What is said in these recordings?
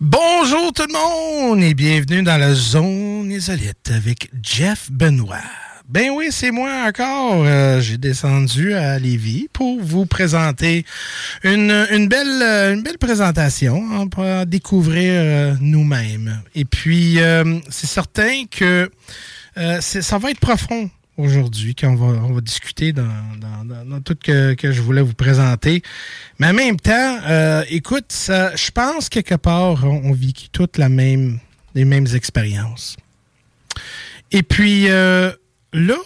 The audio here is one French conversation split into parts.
Bonjour tout le monde et bienvenue dans la zone isolite avec Jeff Benoît. Ben oui, c'est moi encore. Euh, J'ai descendu à Lévis pour vous présenter une, euh, belle présentation hein, pour découvrir euh, nous-mêmes. Et puis, c'est certain que ça va être profond aujourd'hui qu'on va, on va discuter dans, dans, dans- tout que, que je voulais vous présenter. Mais en même temps, euh, écoute, je pense quelque part, on, vit toutes la même, les mêmes expériences. Et puis, euh, là,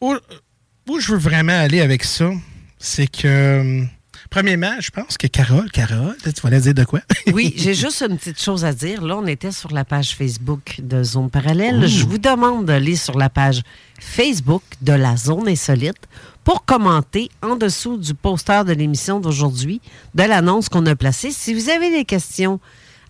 où, où je veux vraiment aller avec ça, c'est que, euh, premièrement, je pense que Carole, Carole, tu voulais dire de quoi? Oui, j'ai juste une petite chose à dire. Là, on était sur la page Facebook de Zone Parallèle. Je vous demande d'aller sur la page Facebook de la Zone Insolite pour commenter en dessous du poster de l'émission d'aujourd'hui, de l'annonce qu'on a placée. Si vous avez des questions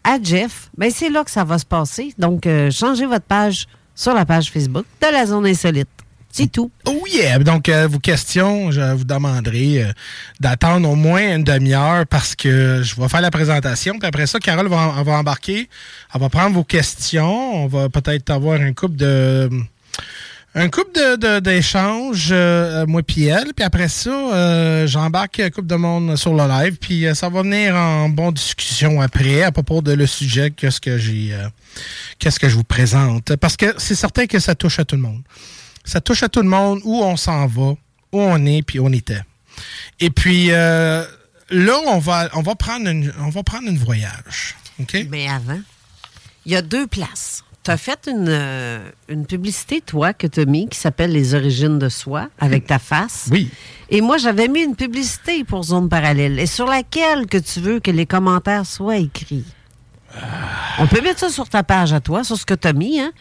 à Jeff, ben c'est là que ça va se passer. Donc, euh, changez votre page sur la page Facebook de la Zone Insolite. C'est tout. Oh! Donc, euh, vos questions, je vous demanderai euh, d'attendre au moins une demi-heure parce que je vais faire la présentation. Puis après ça, Carole va, embarquer. Elle va prendre vos questions. On va peut-être avoir un couple de... Un couple d'échanges, euh, moi puis elle. Puis après ça, j'embarque un couple de monde sur le live. Puis ça va venir en bonne discussion après à propos de le sujet, qu'est-ce que j'ai, qu'est-ce que je vous présente. Parce que c'est certain que ça touche à tout le monde. Ça touche à tout le monde, où on s'en va, où on est, puis où on était. Et puis euh, là, on va, on va prendre une, on va prendre une voyage. Mais avant, il y a deux places. Tu as fait une, euh, une publicité, toi, que tu as mis, qui s'appelle Les origines de soi, avec ta face. Oui. Et moi, j'avais mis une publicité pour Zone Parallèle, et sur laquelle que tu veux que les commentaires soient écrits. On peut mettre ça sur ta page à toi, sur ce que tu as mis, hein?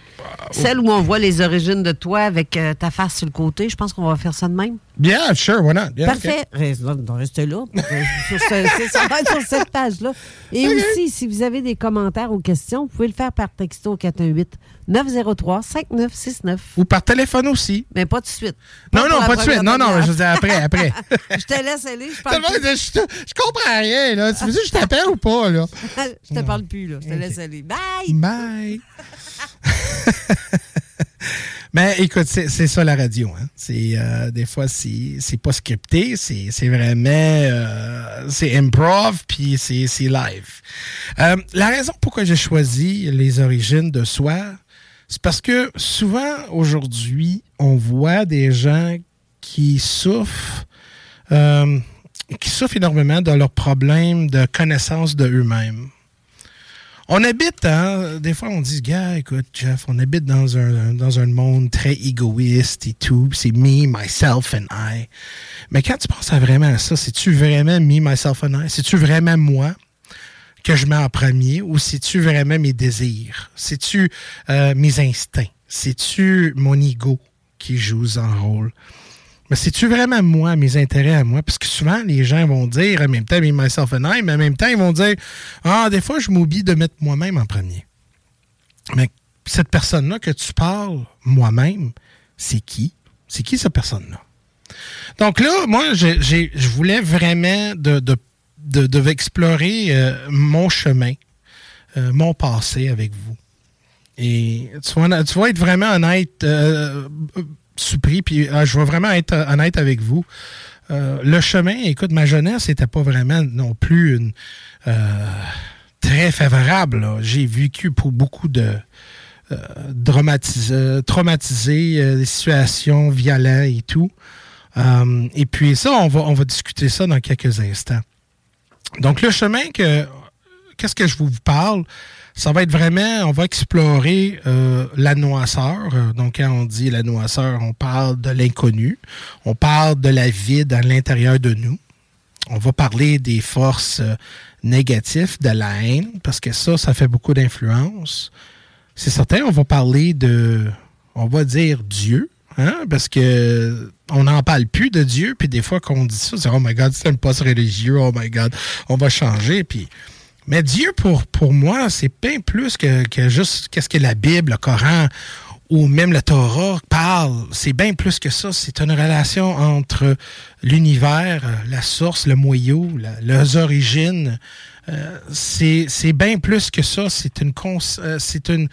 Celle où on voit les origines de toi avec euh, ta face sur le côté. Je pense qu'on va faire ça de même. Bien, sure, why not? Yeah, Parfait. Reste- Restez là. Euh, sur ce- ça va être sur cette page-là. Et aussi, si vous avez des commentaires ou questions, vous pouvez le faire par texto au 418-903-5969. Ou par téléphone aussi. Mais pas tout de suite. Non, Pas non, pas de suite. Non, non, je veux dire après, après. Je te laisse aller. Je Tout parle le monde plus. dit, je, je comprends rien, là. Tu veux dire que je t'appelle ou pas, là? Je te parle plus, là. Je te laisse aller. Bye! Bye! Mais écoute, c'est ça la radio. Hein? C'est euh, des fois c'est pas scripté, c'est vraiment euh, c'est improv puis c'est live. Euh, la raison pourquoi j'ai choisi les origines de soi, c'est parce que souvent aujourd'hui on voit des gens qui souffrent qui souffrent énormément de leurs problèmes de connaissance de eux-mêmes. On habite, hein, des fois on dit, gars, écoute, Jeff, on habite dans un, dans un monde très égoïste et tout, c'est me, myself and I. Mais quand tu penses à vraiment ça, c'est-tu vraiment me, myself and I? C'est-tu vraiment moi que je mets en premier ou c'est-tu vraiment mes désirs? C'est-tu euh, mes instincts? C'est-tu mon ego qui joue un rôle? Mais c'est-tu vraiment moi, mes intérêts à moi? Parce que souvent, les gens vont dire en même temps, me, myself and I, mais en même temps, ils vont dire Ah, des fois, je m'oublie de mettre moi-même en premier. Mais cette personne-là que tu parles, moi-même, c'est qui? C'est qui cette personne-là? Donc là, moi, je voulais vraiment de, de, explorer euh, mon chemin, euh, mon passé avec vous. Et tu vas, tu être vraiment honnête. Euh, surpris. Puis euh, je vais vraiment être honnête avec vous. Euh, le chemin, écoute, ma jeunesse n'était pas vraiment non plus une, euh, très favorable. J'ai vécu pour beaucoup de traumatisés, des situations violentes et tout. et puis ça, on va, on va discuter ça dans quelques instants. Donc le chemin que qu'est-ce que je vous parle? ça va être vraiment, on va explorer euh, la noisseur. Donc, quand on dit la noisseur, on parle de l'inconnu, on parle de la vide à l'intérieur de nous. On va parler des forces euh, négatives, de la haine, parce que ça, ça fait beaucoup d'influence. C'est certain, on va parler de, on va dire Dieu, hein, parce que on n'en parle plus de Dieu, puis des fois qu'on dit ça, c'est oh my God, c'est un poste religieux, oh my God, on va changer, puis mais Dieu, pour, pour moi, c'est bien plus que, que juste qu'est-ce que la Bible, le Coran ou même le Torah parle. C'est bien plus que ça. C'est une relation entre l'univers, la source, le moyau, leurs origines. Euh, c'est bien plus que ça. C'est une, euh, c'est une,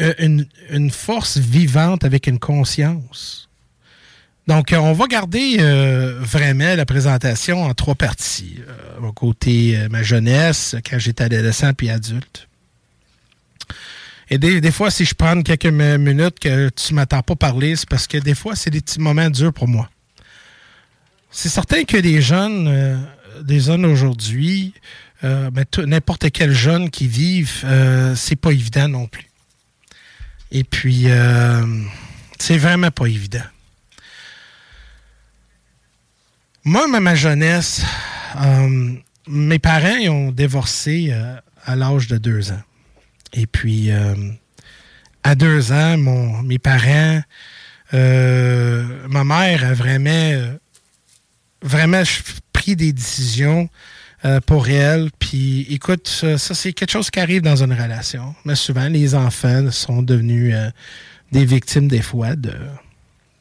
euh, une, une force vivante avec une conscience. Donc, euh, on va garder euh, vraiment la présentation en trois parties. Euh, côté ma jeunesse, quand j'étais adolescent puis adulte. Et des, fois, si je prends quelques minutes que tu ne m'attends pas parler, c'est parce que des fois, c'est des petits moments durs pour moi. C'est certain que des jeunes, des jeunes aujourd'hui, n'importe quel jeune qui vivent, c'est pas évident non plus. Et puis, c'est vraiment pas évident. Moi, ma jeunesse, euh, mes parents ont divorcé euh, à l'âge de deux ans. Et puis, euh, à deux ans, mon, mes parents, ma mère a vraiment, vraiment pris des décisions pour elle. Puis, écoute, ça, c'est quelque chose qui arrive dans une relation. Mais souvent, les enfants sont devenus des victimes des fois de,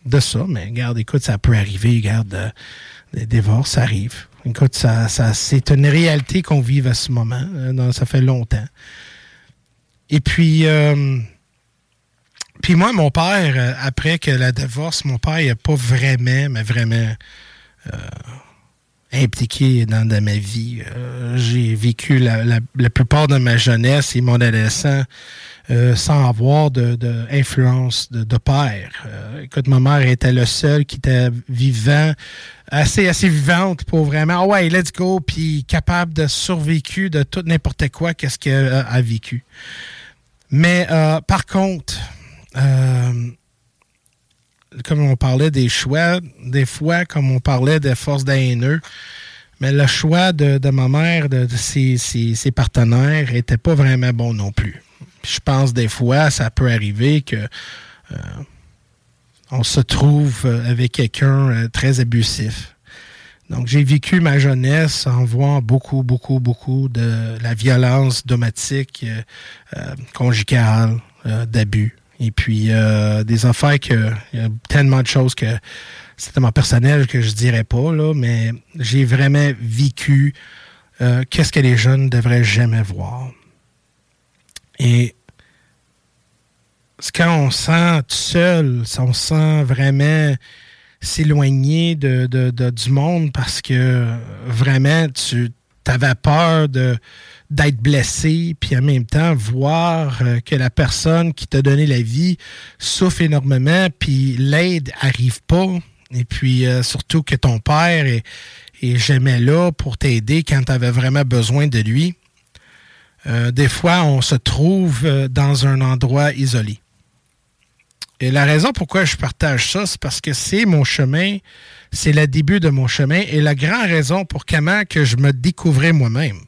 de ça. Mais regarde, écoute, ça peut arriver. Regarde les divorces arrivent. Écoute, ça, ça, c'est une réalité qu'on vive à ce moment. Euh, ça fait longtemps. Et puis, euh, puis moi, mon père, euh, après que la divorce, mon père n'a pas vraiment, mais vraiment impliqué dans, ma vie. j'ai vécu la, la, plupart de ma jeunesse et mon adolescent sans avoir de, de de, de père. écoute, ma mère était le seul qui était vivant assez, assez vivante pour vraiment, ah ouais, let's go, puis capable de survécu de tout n'importe quoi qu'est-ce qu'elle a, vécu. Mais euh, par contre, euh, comme on parlait des choix, des fois, comme on parlait des forces d'haineux, mais le choix de, ma mère, de, ses, ses, partenaires, était pas vraiment bon non plus. Je pense des fois, ça peut arriver que euh, on se trouve euh, avec quelqu'un euh, très abusif. Donc, j'ai vécu ma jeunesse en voyant beaucoup, beaucoup, beaucoup de la violence domestique, euh, conjugale, d'abus. Et puis, des affaires que, il y a tellement de choses que c'est tellement personnel que je dirais pas, là, mais j'ai vraiment vécu qu'est-ce que les jeunes devraient jamais voir. Et quand on sent tout seul, on sent vraiment s'éloigner du monde parce que vraiment tu avais peur d'être blessé, puis en même temps voir euh, que la personne qui t'a donné la vie souffre énormément, puis l'aide arrive pas, et puis euh, surtout que ton père est jamais là pour t'aider quand tu avais vraiment besoin de lui. Euh, des fois, on se trouve dans un endroit isolé. Et la raison pourquoi je partage ça, c'est parce que c'est mon chemin, c'est le début de mon chemin et la grande raison pour comment que je me découvrais moi-même.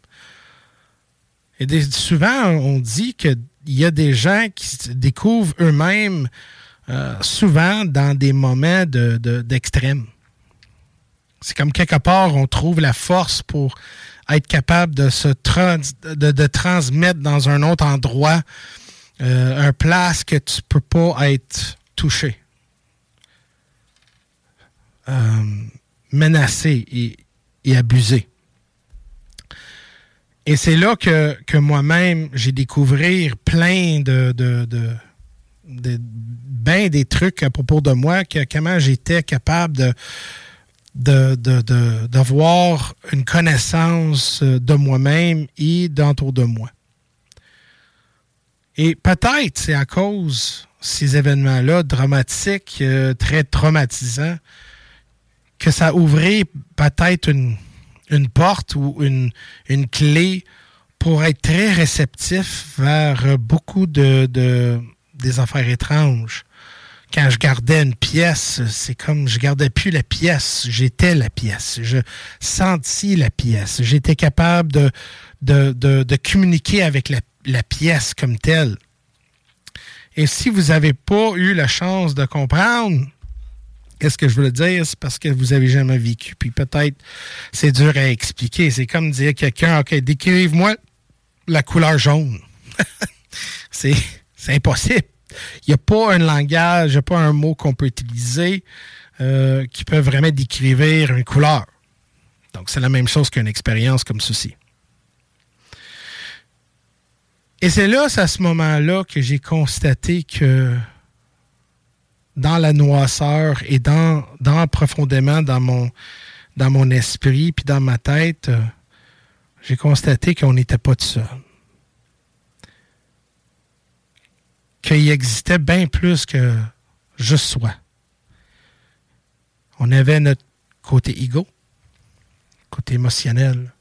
Et souvent, on dit qu'il y a des gens qui se découvrent eux-mêmes euh, souvent dans des moments d'extrême. c'est comme quelque part, on trouve la force pour être capable de se de, transmettre dans un autre endroit euh, un place que tu peux pas être touché, euh, menacé et, et abusé. Et c'est là que, que moi-même, j'ai découvert plein de, de, de, de ben des trucs à propos de moi, que, comment j'étais capable de, de, d'avoir une connaissance de moi-même et d'entour de moi. Et peut-être c'est à cause de ces événements-là dramatiques, euh, très traumatisants, que ça ouvert peut-être une, porte ou une, clé pour être très réceptif vers beaucoup de, de des affaires étranges. Quand je gardais une pièce, c'est comme je gardais plus la pièce, j'étais la pièce. Je sentis la pièce. J'étais capable de, de, de, communiquer avec la, la pièce comme telle. Et si vous n'avez pas eu la chance de comprendre Qu'est-ce que je veux dire? C'est parce que vous avez jamais vécu. Puis peut-être c'est dur à expliquer. C'est comme dire à quelqu'un, OK, décrive-moi la couleur jaune. c'est impossible. Il n'y a pas un langage, il n'y a pas un mot qu'on peut utiliser euh, qui peut vraiment décrire une couleur. Donc, c'est la même chose qu'une expérience comme ceci. Et c'est là, c'est à ce moment-là que j'ai constaté que dans la noisseur et dans, dans profondément dans mon, dans mon esprit puis dans ma tête, euh, j'ai constaté qu'on n'était pas tout seul. Qu'il existait bien plus que juste soi. On avait notre côté ego, côté émotionnel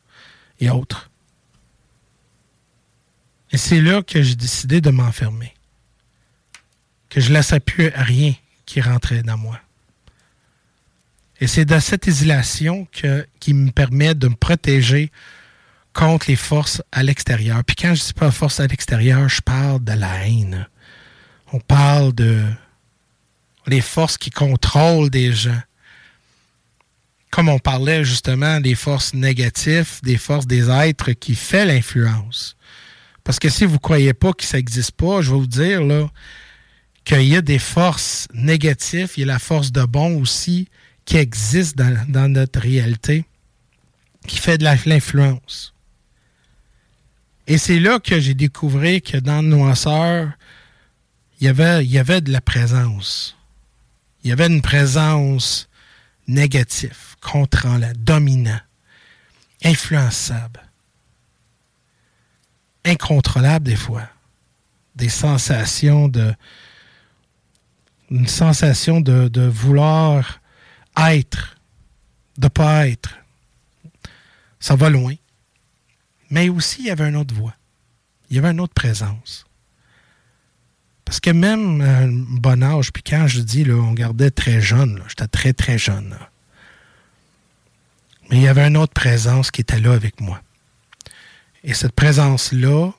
et autres. Et c'est là que j'ai décidé de m'enfermer que je ne laissais plus rien qui rentrait dans moi. Et c'est dans cette isolation que, qui me permet de me protéger contre les forces à l'extérieur. Puis quand je dis pas force à l'extérieur, je parle de la haine. On parle de les forces qui contrôlent des gens. Comme on parlait justement des forces négatives, des forces des êtres qui fait l'influence. Parce que si vous ne croyez pas que ça n'existe pas, je vais vous dire, là, qu'il y a des forces négatives, il y a la force de bon aussi qui existe dans, notre réalité, qui fait de l'influence. Et c'est là que j'ai découvert que dans le noisseur, il il y avait de la présence. Il y avait une présence négative, contrôlant, dominant, influençable, incontrôlable des fois. Des sensations de, une sensation de, vouloir être, de pas être. Ça va loin. Mais aussi, il y avait une autre voix. Il y avait une autre présence. Parce que même à un bon âge, puis quand je dis, on gardait très jeune, j'étais très, très jeune. Mais il y avait une autre présence qui était là avec moi. Et cette présence-là,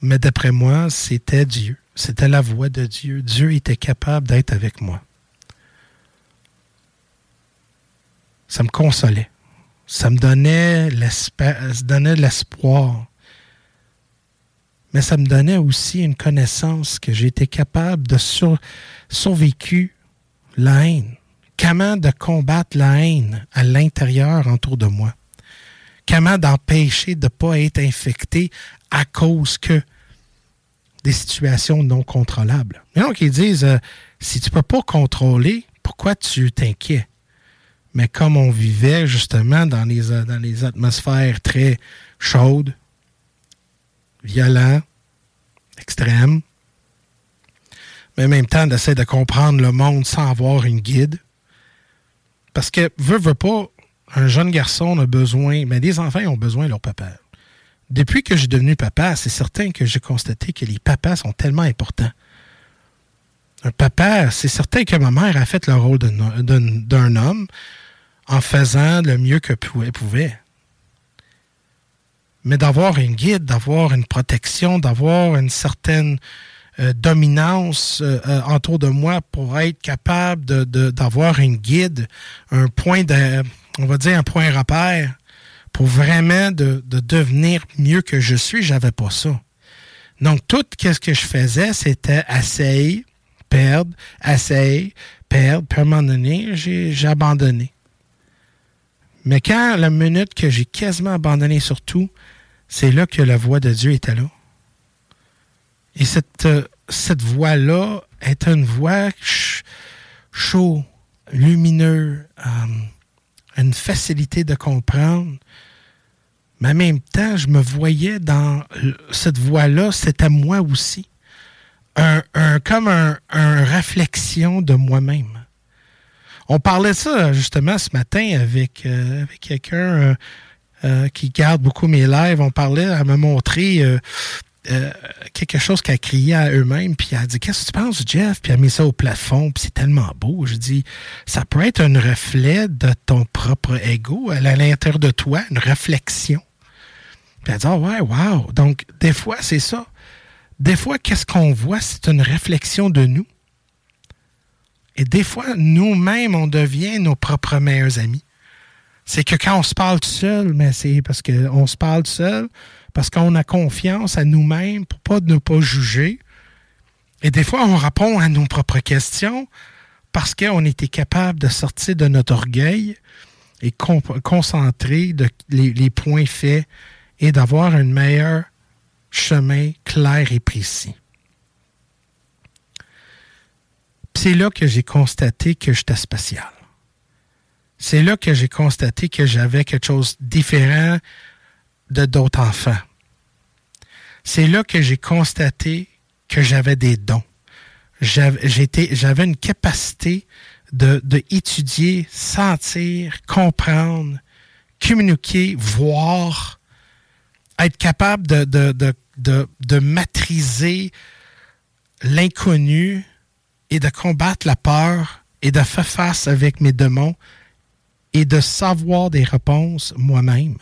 mais d'après moi, c'était Dieu. C'était la voix de Dieu. Dieu était capable d'être avec moi. Ça me consolait. Ça me donnait l'espoir. Mais ça me donnait aussi une connaissance que j'étais capable de sur, survécu la haine. Comment de combattre la haine à l'intérieur autour de moi? Comment d'empêcher de ne pas être infecté à cause que des situations non contrôlables? Et donc, ils disent, euh, si tu ne peux pas contrôler, pourquoi tu t'inquiètes? Mais comme on vivait justement dans les, euh, dans les atmosphères très chaudes, violentes, extrêmes, mais en même temps d'essayer de comprendre le monde sans avoir une guide. Parce que, veut, veut pas, un jeune garçon a besoin, mais des enfants ont besoin de leur papa. Depuis que j'ai devenu papa, c'est certain que j'ai constaté que les papas sont tellement importants. Un papa, c'est certain que ma mère a fait le rôle d'un homme en faisant le mieux que pouvait. Mais d'avoir une guide, d'avoir une protection, d'avoir une certaine euh, dominance euh, euh, autour de moi pour être capable d'avoir de, une guide, un point de, on va dire un point repère pour vraiment de, devenir mieux que je suis, j'avais pas ça. Donc, tout ce que je faisais, c'était essayer, perdre, essayer, perdre. Puis à un j'ai abandonné. Mais quand la minute que j'ai quasiment abandonné sur tout, c'est là que la voix de Dieu était là. Et cette, euh, voix-là est une voix chaud, lumineux, euh, une facilité de comprendre. Mais en même temps, je me voyais dans cette voix-là, c'était moi aussi. Comme un, un réflexion de moi-même. On parlait ça justement ce matin avec, euh, quelqu'un qui garde beaucoup mes lives. On parlait à me montrer euh, quelque chose qu'elle crié à eux-mêmes, puis elle a dit Qu'est-ce que tu penses, Jeff? Puis elle a mis ça au plafond, puis c'est tellement beau. Je dis Ça peut être un reflet de ton propre ego à l'intérieur de toi, une réflexion. Puis elle dit oh, ouais, wow. Donc, des fois, c'est ça. Des fois, qu'est-ce qu'on voit? C'est une réflexion de nous. Et des fois, nous-mêmes, on devient nos propres meilleurs amis. C'est que quand on se parle tout seul, mais c'est parce qu'on se parle seul, parce qu'on a confiance à nous-mêmes pour ne pas juger. Et des fois, on répond à nos propres questions parce qu'on était capable de sortir de notre orgueil et concentrer les, points faits et d'avoir un meilleur chemin clair et précis. C'est là que j'ai constaté que j'étais spécial. C'est là que j'ai constaté que j'avais quelque chose de différent de d'autres enfants. C'est là que j'ai constaté que j'avais des dons. J'avais une capacité de, étudier, sentir, comprendre, communiquer, voir, être capable de, de, de, de maîtriser l'inconnu et de combattre la peur et de faire face avec mes démons et de savoir des réponses moi-même.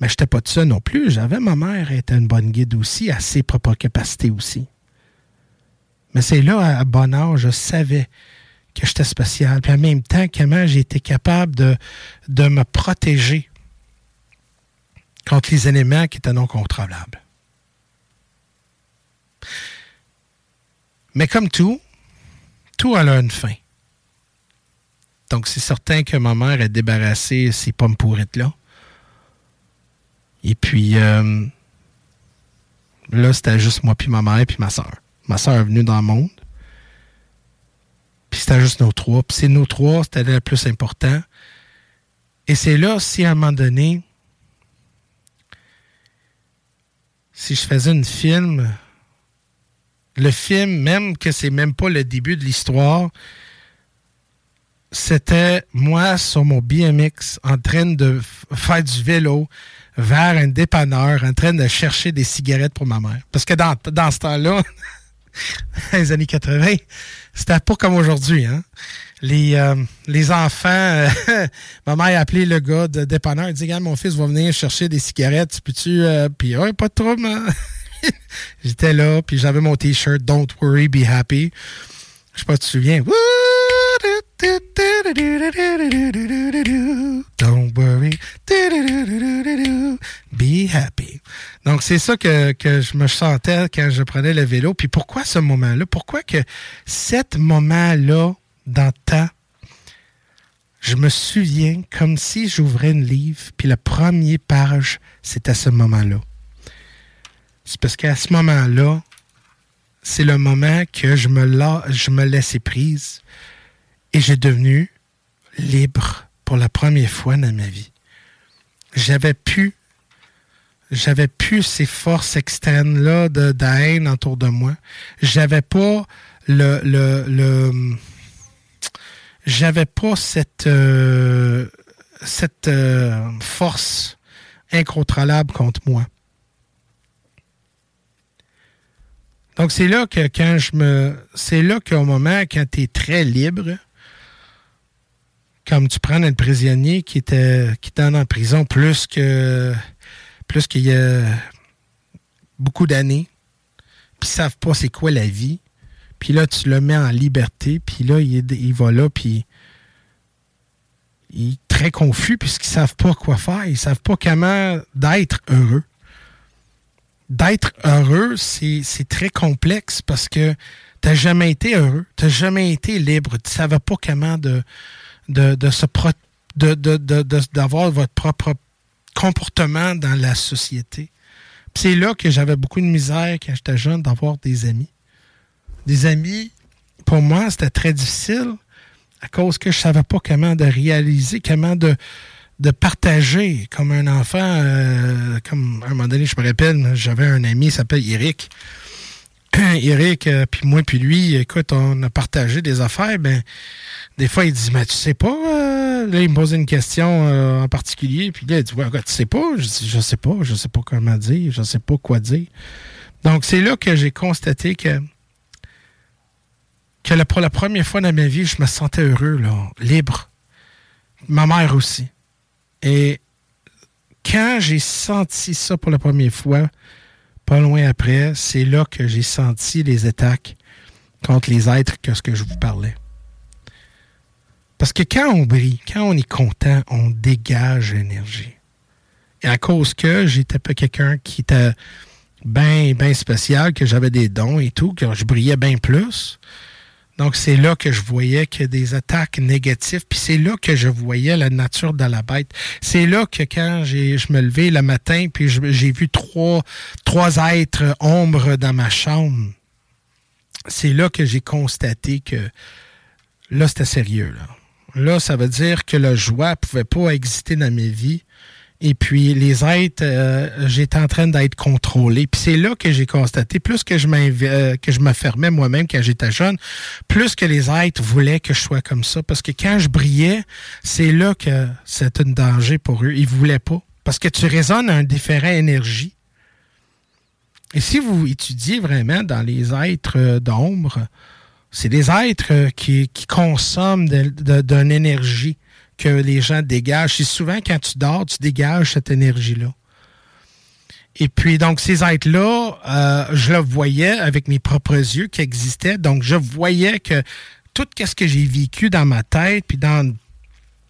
Mais je n'étais pas de ça non plus. J'avais ma mère était une bonne guide aussi, à ses propres capacités aussi. Mais c'est là, à bon âge, je savais que j'étais spécial. Puis en même temps, comment j'ai été capable de, de me protéger contre les éléments qui étaient non contrôlables. Mais comme tout, tout a une fin. Donc, c'est certain que ma mère a débarrassé ces pommes pourrites-là. Et puis, euh, là, c'était juste moi, puis ma mère, puis ma soeur. Ma soeur est venue dans le monde. Puis c'était juste nos trois. Puis c'est nos trois, c'était le plus important. Et c'est là, si à un moment donné, si je faisais un film, le film, même que c'est même pas le début de l'histoire, c'était moi sur mon BMX en train de faire du vélo vers un dépanneur en train de chercher des cigarettes pour ma mère. Parce que dans, dans ce temps-là, les années 80, c'était pas comme aujourd'hui. Hein? Les, euh, les enfants, euh, ma mère a appelé le gars de dépanneur, il dit mon fils va venir chercher des cigarettes, peux-tu. Euh, puis, ouais, pas de trouble, hein? J'étais là, puis j'avais mon t-shirt Don't worry, be happy. Je sais pas si tu te souviens. Don't worry. Be happy. Donc, c'est ça que, que, je me sentais quand je prenais le vélo. Puis pourquoi ce moment-là? Pourquoi que cet moment-là, dans le temps, je me souviens comme si j'ouvrais une livre, puis la première page, c'était ce moment-là. C'est parce qu'à ce moment-là, c'est le moment que je me, la, laissais prise et j'ai devenu libre pour la première fois dans ma vie. J'avais pu j'avais plus ces forces externes-là de, haine autour de moi. J'avais pas le, j'avais pas cette euh, euh, force incontrôlable contre moi. Donc c'est là que quand je me c'est là qu'au moment quand tu es très libre comme tu prends un prisonnier qui était qui en prison plus que plus qu'il y a beaucoup d'années, puis ils savent pas c'est quoi la vie. Puis là, tu le mets en liberté, puis là, il, il va là, puis il est très confus puisqu'ils savent pas quoi faire. Ils savent pas comment d'être heureux. D'être heureux, c'est très complexe parce que tu n'as jamais été heureux. Tu n'as jamais été libre. Tu savais pas comment de, de, de se d'avoir votre propre comportement dans la société. C'est là que j'avais beaucoup de misère quand j'étais jeune d'avoir des amis. Des amis, pour moi, c'était très difficile à cause que je savais pas comment de réaliser, comment de, de partager comme un enfant. Euh, comme à un moment donné, je me rappelle, j'avais un ami, il s'appelle Eric. Eric, euh, puis moi, puis lui, écoute, on a partagé des affaires. Ben, des fois, il dit, mais tu sais pas, euh, là, il me posait une question en particulier, puis là, il dit, ouais, tu sais pas? Je dis, je sais pas, je sais pas comment dire, je sais pas quoi dire. Donc, c'est là que j'ai constaté que, que pour la première fois dans ma vie, je me sentais heureux, là, libre. Ma mère aussi. Et quand j'ai senti ça pour la première fois, pas loin après, c'est là que j'ai senti les attaques contre les êtres que je vous parlais. Parce que quand on brille, quand on est content, on dégage l'énergie. Et à cause que j'étais pas quelqu'un qui était bien, bien spécial, que j'avais des dons et tout, que je brillais bien plus. Donc, c'est là que je voyais que des attaques négatives, puis c'est là que je voyais la nature de la bête. C'est là que quand je me levais le matin, puis j'ai vu trois, trois êtres ombres dans ma chambre, c'est là que j'ai constaté que là, c'était sérieux. Là. Là, ça veut dire que la joie pouvait pas exister dans mes vies. Et puis les êtres, euh, j'étais en train d'être contrôlé. Puis c'est là que j'ai constaté, plus que je euh, je m'affirmais moi-même quand j'étais jeune, plus que les êtres voulaient que je sois comme ça. Parce que quand je brillais, c'est là que c'était un danger pour eux. Ils voulaient pas. Parce que tu résonnes à un différent énergie. Et si vous étudiez vraiment dans les êtres euh, d'ombre, c'est des êtres euh, qui, consomment d'une énergie que les gens dégagent. C'est souvent quand tu dors, tu dégages cette énergie-là. Et puis, donc, ces êtres-là, euh, je le voyais avec mes propres yeux qui existaient. Donc, je voyais que tout ce que j'ai vécu dans ma tête, puis dans,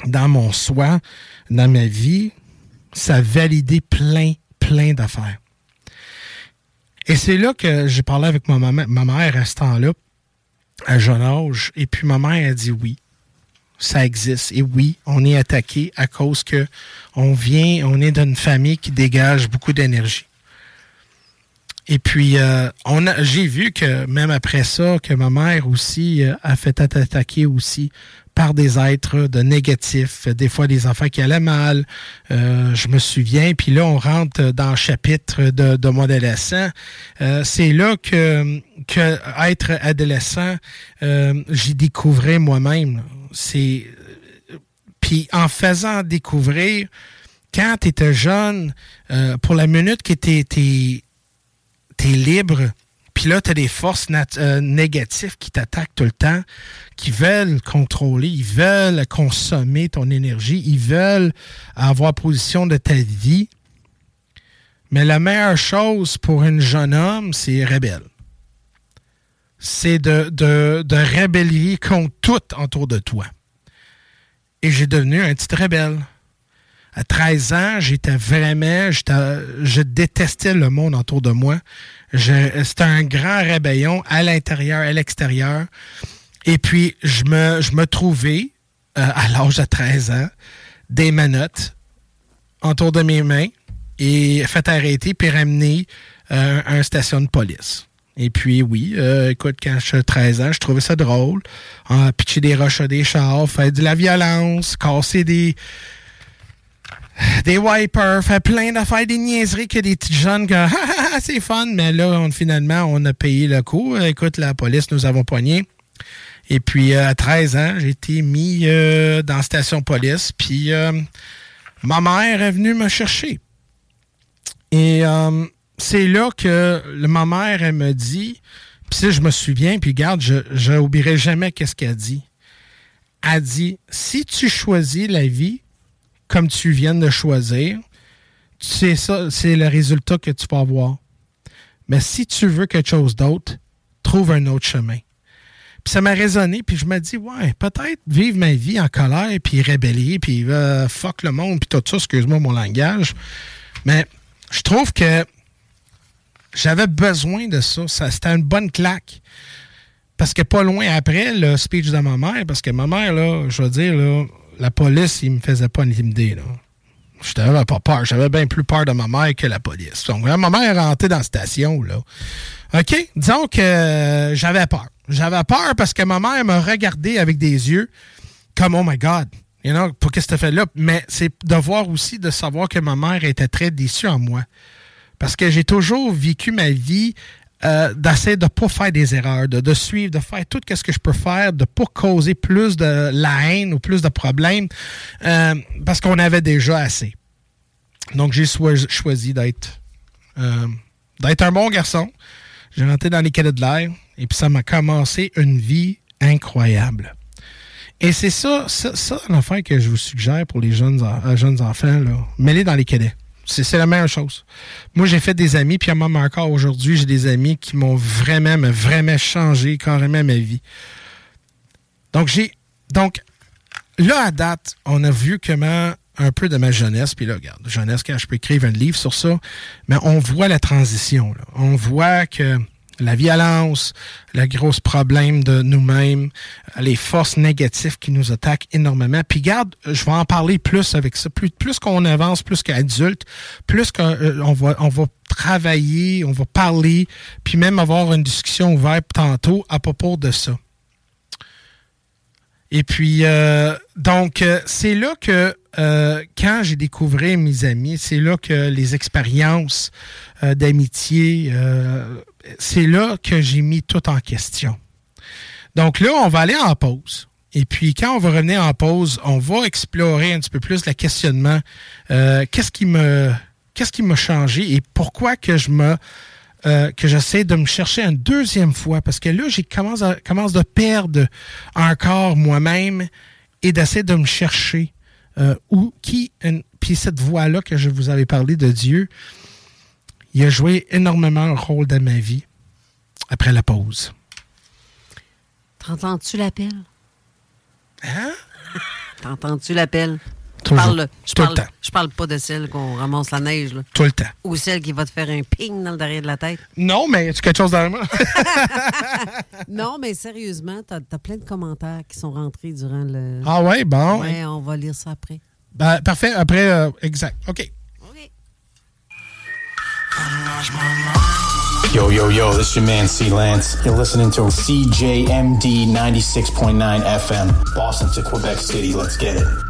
dans mon soi, dans ma vie, ça validait plein, plein d'affaires. Et c'est là que j'ai parlé avec ma, ma mère à ce temps-là à jeune âge. Et puis ma mère a dit oui, ça existe. Et oui, on est attaqué à cause que on vient, on est d'une famille qui dégage beaucoup d'énergie. Et puis, euh, on a, j'ai vu que même après ça, que ma mère aussi euh, a fait attaquer aussi par des êtres de négatifs, des fois des enfants qui allaient mal. Euh, je me souviens, puis là, on rentre dans le chapitre de, de mon adolescent. Euh, c'est là que, que être adolescent, euh, j'y découvrais moi-même. Puis en faisant découvrir, quand tu étais jeune, pour la minute que tu es, libre, puis là, tu as des forces négatives qui t'attaquent tout le temps, qui veulent contrôler, ils veulent consommer ton énergie, ils veulent avoir position de ta vie. Mais la meilleure chose pour un jeune homme, c'est rebelle. C'est de, de, de rébeller contre tout autour de toi. Et j'ai devenu un petit rebelle. À 13 ans, j'étais vraiment, je détestais le monde autour de moi. C'était un grand rébellion à l'intérieur, à l'extérieur. Et puis, je me, je me trouvais, euh, à l'âge de 13 ans, des manottes autour de mes mains et fait arrêter puis ramener euh, un station de police. Et puis, oui, euh, écoute, quand j'avais 13 ans, je trouvais ça drôle. Ah, pitcher des roches à des chars, faire de la violence, casser des, des wipers, faire plein d'affaires, des niaiseries que des petits jeunes que c'est fun, mais là, finalement, on a payé le coup. Écoute, la police nous avons poigné. Et puis, euh, à 13 ans, j'ai été mis euh, dans station police. Puis, ma mère est venue me chercher. Et c'est là que ma mère, elle me dit, puis ça, je me souviens, puis garde, je n'oublierai jamais qu'est-ce qu'elle dit. Elle dit, si tu choisis la vie comme tu viens de choisir, c'est ça, c'est le résultat que tu vas avoir. Mais si tu veux quelque chose d'autre, trouve un autre chemin. Puis ça m'a résonné, puis je me dis, ouais, peut-être vivre ma vie en colère, puis rébeller, puis euh, fuck le monde, puis tout ça, excuse-moi mon langage. Mais je trouve que j'avais besoin de ça. ça C'était une bonne claque. Parce que pas loin après, le speech de ma mère, parce que ma mère, là, je veux dire, là, la police, il me faisait pas intimider. Là. Je n'avais pas peur. J'avais bien plus peur de ma mère que la police. Donc, ma mère est rentrée dans la station. Là. OK? Disons que euh, j'avais peur. J'avais peur parce que ma mère m'a regardé avec des yeux comme Oh my God. You know, pour qu'est-ce que tu fait là? Mais c'est de voir aussi, de savoir que ma mère était très déçue en moi. Parce que j'ai toujours vécu ma vie euh, d'essayer de ne pas faire des erreurs, de, suivre, de faire tout ce que je peux faire, de ne pas causer plus de la haine ou plus de problèmes, euh, parce qu'on avait déjà assez. Donc, j'ai choisi d'être euh, d'être un bon garçon. J'ai rentré dans les cadets de l'air et puis ça m'a commencé une vie incroyable. Et c'est ça, ça, ça l'affaire que je vous suggère pour les jeunes, jeunes enfants, là. Mêlez dans les cadets. C'est la même chose. Moi, j'ai fait des amis, puis même encore aujourd'hui, j'ai des amis qui m'ont vraiment, vraiment changé carrément ma vie. Donc, j'ai. Donc, là, à date, on a vu comment un peu de ma jeunesse, puis là, regarde, jeunesse, quand je peux écrire un livre sur ça, mais on voit la transition. On voit que la violence, le gros problème de nous-mêmes, les forces négatives qui nous attaquent énormément. Puis garde, je vais en parler plus avec ça. Plus, qu'on avance, plus qu'adulte, plus qu'on euh, va, on va travailler, on va parler, puis même avoir une discussion ouverte tantôt à propos de ça. Et puis, euh, donc, euh, c'est là que quand j'ai découvert mes amis, c'est là que les expériences d'amitié c'est là que j'ai mis tout en question. Donc là, on va aller en pause. Et puis, quand on va revenir en pause, on va explorer un petit peu plus le questionnement. Euh, qu'est-ce qui me, qu'est-ce qui m'a changé et pourquoi que je me, euh, que j'essaie de me chercher une deuxième fois parce que là, j'ai commence à, commence de perdre encore moi-même et d'essayer de me chercher euh, où qui, puis cette voix-là que je vous avais parlé de Dieu, il a joué énormément un rôle dans ma vie après la pause. T'entends-tu l'appel? Hein? T'entends-tu l'appel? Je parle, je, parle, je parle pas de celle qu'on ramasse la neige. Là. Tout le temps. Ou celle qui va te faire un ping dans le derrière de la tête. Non, mais tu quelque chose dans moi? non, mais sérieusement, t'as as plein de commentaires qui sont rentrés durant le. Ah ouais, bon. Ouais, on va lire ça après. Ben, parfait. Après, euh, exact. OK. Yo, yo, yo, this is your man C Lance. You're listening to CJMD 96.9 FM, Boston to Quebec City. Let's get it.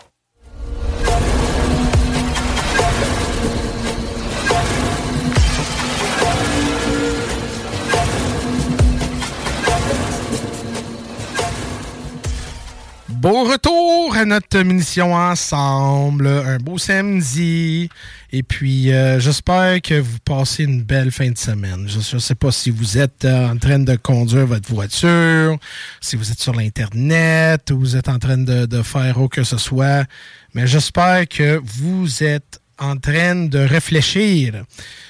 Bon retour à notre mission ensemble. Un beau samedi. Et puis, euh, j'espère que vous passez une belle fin de semaine. Je ne sais pas si vous êtes euh, en train de conduire votre voiture, si vous êtes sur l'Internet ou vous êtes en train de, de faire où que ce soit. Mais j'espère que vous êtes en train de réfléchir.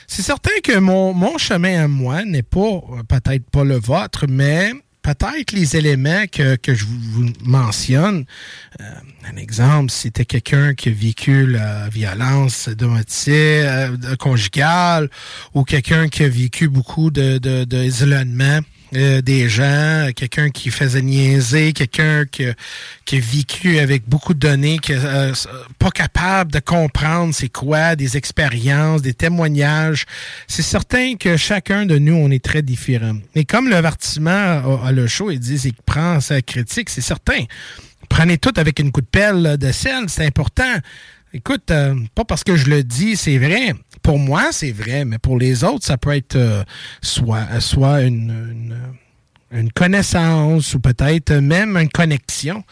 C'est certain que mon, mon chemin à moi n'est pas, peut-être pas le vôtre, mais peut-être les éléments que, que je vous mentionne. Euh, un exemple, c'était quelqu'un qui a vécu la violence domestique, euh, conjugale, ou quelqu'un qui a vécu beaucoup de, de, d'isolement. Euh, des gens, quelqu'un qui faisait niaiser, quelqu'un qui, qui a vécu avec beaucoup de données, qui euh, pas capable de comprendre c'est quoi, des expériences, des témoignages. C'est certain que chacun de nous, on est très différents. Et comme le à, le show, il dit qu'il prend sa critique, c'est certain. Prenez tout avec une coup de pelle de sel, c'est important. Écoute, euh, pas parce que je le dis, c'est vrai. Pour moi, c'est vrai, mais pour les autres, ça peut être euh, soit, soit une, une, connaissance ou peut-être même une connexion.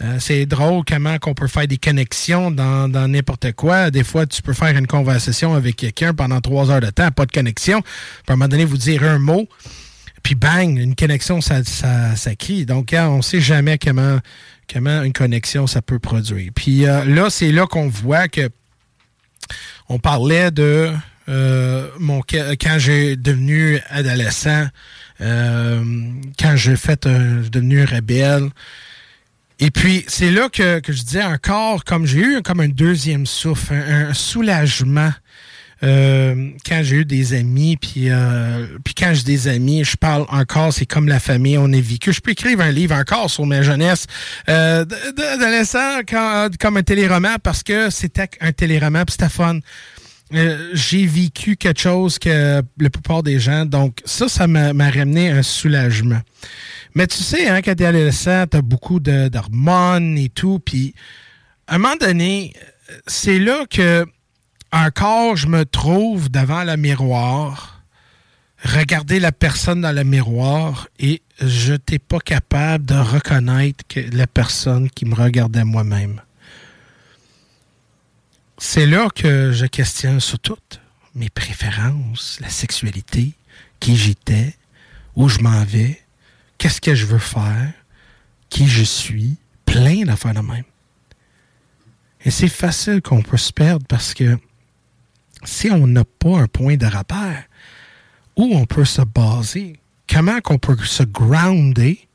Euh, c'est drôle comment qu'on peut faire des connexions dans, n'importe quoi. Des fois, tu peux faire une conversation avec quelqu'un pendant trois heures de temps, pas de connexion. Puis à un moment donné, vous dire un mot, puis bang, une connexion, ça, ça, crie. Donc, hein, on ne sait jamais comment comment une connexion ça peut produire. Puis euh, là, c'est là qu'on voit que on parlait de euh, mon quand j'ai devenu adolescent, euh, quand j'ai fait devenu rebelle. Et puis c'est là que, que je disais encore comme j'ai eu comme un deuxième souffle, un soulagement euh, quand j'ai eu des amis, puis euh, puis quand j'ai des amis, je parle encore, c'est comme la famille, on est vécu. Je peux écrire un livre encore sur ma jeunesse euh, d'adolescent comme un téléroman parce que c'était un téléroman, puis c'était fun. Euh, j'ai vécu quelque chose que la plupart des gens, donc ça, ça m'a ramené un soulagement. Mais tu sais, hein, quand t'es adolescent, t'as beaucoup d'hormones et tout, puis à un moment donné, c'est là que encore, je me trouve devant le miroir, regarder la personne dans le miroir et je n'étais pas capable de reconnaître la personne qui me regardait moi-même. C'est là que je questionne sur tout. Mes préférences, la sexualité, qui j'étais, où je m'en vais, qu'est-ce que je veux faire, qui je suis, plein d'affaires de même. Et c'est facile qu'on peut se perdre parce que si on n'a pas un point de repère, où on peut se baser, comment qu'on peut se grounder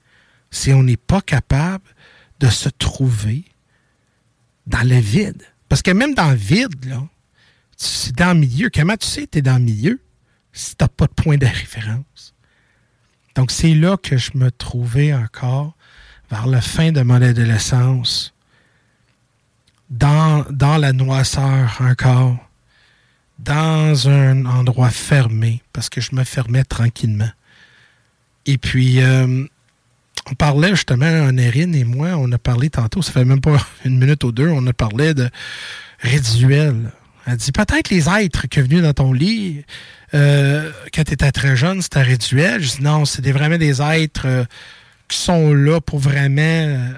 si on n'est pas capable de se trouver dans le vide? Parce que même dans le vide, c'est dans le milieu. Comment tu sais que tu es dans le milieu si tu n'as pas de point de référence? Donc, c'est là que je me trouvais encore vers la fin de mon adolescence, dans, dans la noisseur encore, dans un endroit fermé, parce que je me fermais tranquillement. Et puis, euh, on parlait justement, Nérine et moi, on a parlé tantôt, ça fait même pas une minute ou deux, on a parlé de résiduel. Elle dit peut-être les êtres qui sont venus dans ton lit euh, quand tu étais très jeune, c'était résiduel. Je dis non, c'est vraiment des êtres euh, qui sont là pour vraiment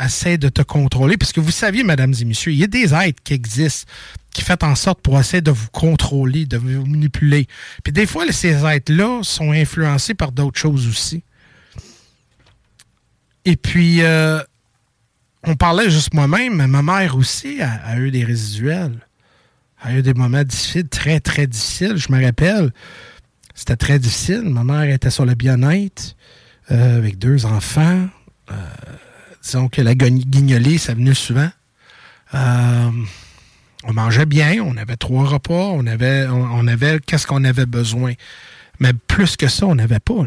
essayer de te contrôler. Parce que vous saviez, mesdames et messieurs, il y a des êtres qui existent qui fait en sorte pour essayer de vous contrôler, de vous manipuler. Puis des fois, ces êtres-là sont influencés par d'autres choses aussi. Et puis, euh, on parlait juste moi-même, mais ma mère aussi a, eu des résiduels. A eu des moments difficiles, très, très difficiles. Je me rappelle, c'était très difficile. Ma mère était sur le bien-être euh, avec deux enfants. Euh, disons que la guignolée, ça venait souvent. Euh, on mangeait bien, on avait trois repas, on avait, on, avait qu'est-ce qu'on avait besoin. Mais plus que ça, on n'avait pas.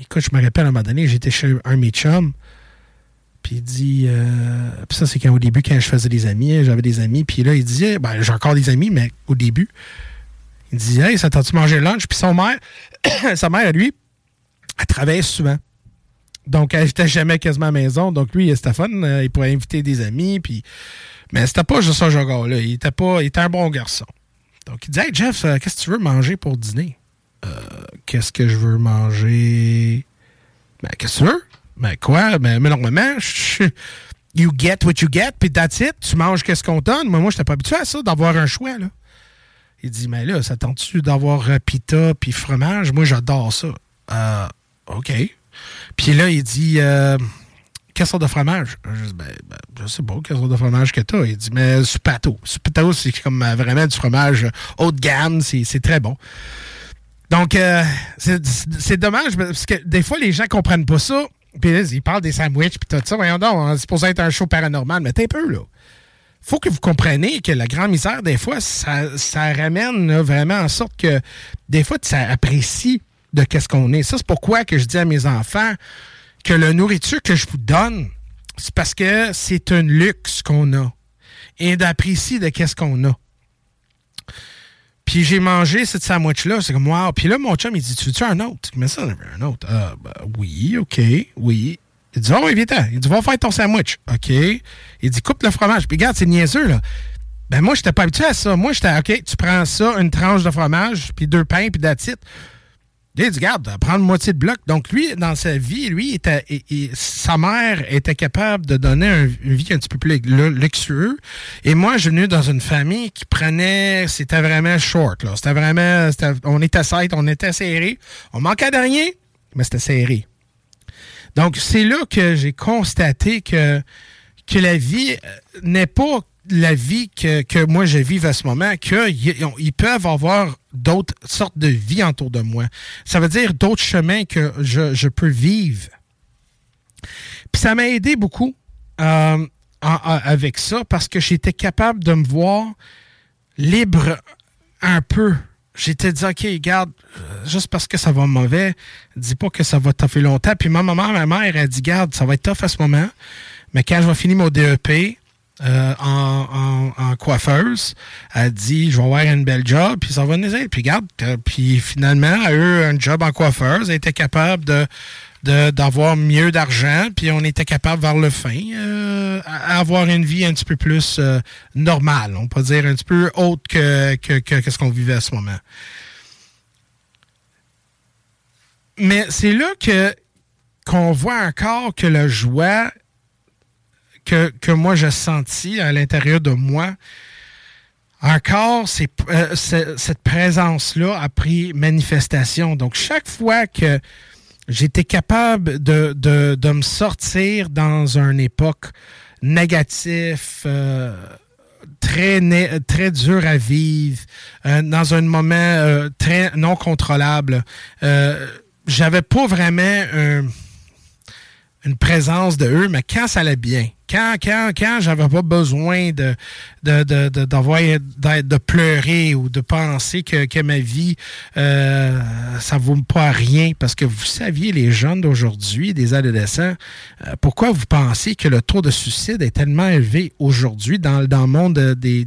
Écoute, je me rappelle à un moment donné, j'étais chez un de mes chums, puis il dit, puis ça c'est quand au début, quand je faisais des amis, j'avais des amis, puis là, il disait, ben j'ai encore des amis, mais au début, il disait, hey, ça t'a-tu mangé le lunch? Puis son mère, sa mère, lui, elle travaillait souvent. Donc, elle n'était jamais quasiment à la maison. Donc, lui, Stéphane, euh, il pourrait inviter des amis, puis mais c'était pas juste un gars-là. Il était pas. Il était un bon garçon. Donc il disait Hey Jeff, euh, qu'est-ce que tu veux manger pour dîner? Euh, qu'est-ce que je veux manger? Ben, qu'est-ce que tu veux? Ben quoi? Ben, mais normalement, you get what you get, puis that's it. Tu manges qu'est-ce qu'on donne. Moi, moi, j'étais pas habitué à ça, d'avoir un choix, là. Il dit, mais là, ça tente-tu d'avoir pita puis fromage? Moi, j'adore ça. Euh, OK. Puis là, il dit, quelle sorte de fromage? Je dis, ben, ben, je sais pas, quelle sorte de fromage que t'as. Il dit, mais Supato. Supato, c'est comme euh, vraiment du fromage haut de gamme, c'est très bon. Donc, euh, c'est dommage parce que des fois, les gens comprennent pas ça. Puis ils parlent des sandwichs, puis tout ça. Voyons donc, c'est supposé être un show paranormal, mais t'es un peu, là. Faut que vous compreniez que la grande misère, des fois, ça, ça ramène vraiment en sorte que des fois, ça apprécie de qu'est-ce qu'on est. Ça, c'est pourquoi que je dis à mes enfants que la nourriture que je vous donne, c'est parce que c'est un luxe qu'on a et d'apprécier de qu'est-ce qu'on a. Puis j'ai mangé cette sandwich-là. C'est comme, wow. Puis là, mon chum, il dit, tu veux-tu un autre? Mais ça, un autre. Ah, ben, oui, OK, oui. Il dit, oh, oui, Il dit, va faire ton sandwich. OK. Il dit, coupe le fromage. Puis regarde, c'est niaiseux, là. Ben, moi, j'étais pas habitué à ça. Moi, j'étais, OK, tu prends ça, une tranche de fromage, puis deux pains, puis d'attitude. Il dit, garde, prendre moitié de bloc. Donc, lui, dans sa vie, lui, sa mère était capable de donner une vie un petit peu plus luxueuse. Et moi, je venu dans une famille qui prenait, c'était vraiment short, là. C'était vraiment, on était sept, on était serré. On manquait de rien, mais c'était serré. Donc, c'est là que j'ai constaté que, que la vie euh, n'est pas la vie que, que, moi je vive à ce moment, qu'ils peuvent avoir d'autres sortes de vie autour de moi. Ça veut dire d'autres chemins que je, je, peux vivre. Puis ça m'a aidé beaucoup euh, avec ça parce que j'étais capable de me voir libre un peu. J'étais dit, OK, regarde, euh, juste parce que ça va mauvais, dis pas que ça va toffer longtemps. Puis ma maman, ma mère, elle dit, garde, ça va être tough à ce moment, mais quand je vais finir mon DEP, euh, en, en, coiffeuse. Elle dit, je vais avoir une belle job, puis ça va nous aider. Puis regarde, euh, puis finalement, elle a eu un job en coiffeuse. Elle était capable de d'avoir mieux d'argent, puis on était capable vers le fin euh, avoir une vie un petit peu plus normale, on peut dire un petit peu autre que, que, que, ce qu'on vivait à ce moment. Mais c'est là que qu'on voit encore que la joie que, moi j'ai senti à l'intérieur de moi, encore, euh, cette présence-là a pris manifestation. Donc, chaque fois que j'étais capable de, de, me sortir dans une époque négative, euh, très, très dur à vivre, euh, dans un moment très non contrôlable, j'avais pas vraiment une présence de eux, mais quand ça allait bien, quand, quand, quand j'avais pas besoin de, de, de, de, de, pleurer ou de penser que, que ma vie, euh, ça vaut pas rien, parce que vous saviez, les jeunes d'aujourd'hui, des adolescents, euh, pourquoi vous pensez que le taux de suicide est tellement élevé aujourd'hui dans, dans le monde des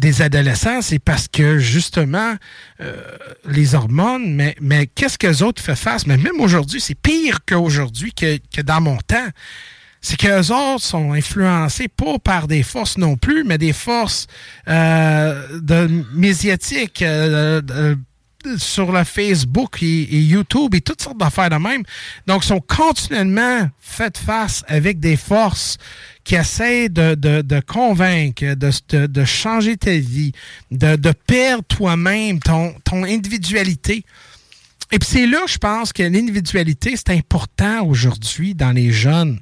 des adolescents, c'est parce que justement, euh, les hormones, mais, mais qu'est-ce que les autres font face? Mais même aujourd'hui, c'est pire qu'aujourd'hui que, que dans mon temps c'est qu'eux autres sont influencés pas par des forces non plus, mais des forces euh, de médiatiques euh, sur le Facebook et, YouTube et toutes sortes d'affaires de même. Donc, sont continuellement faites face avec des forces qui essaient de, de, de convaincre, de, de, changer ta vie, de, de perdre toi-même ton, ton individualité. Et puis c'est là, je pense que l'individualité, c'est important aujourd'hui dans les jeunes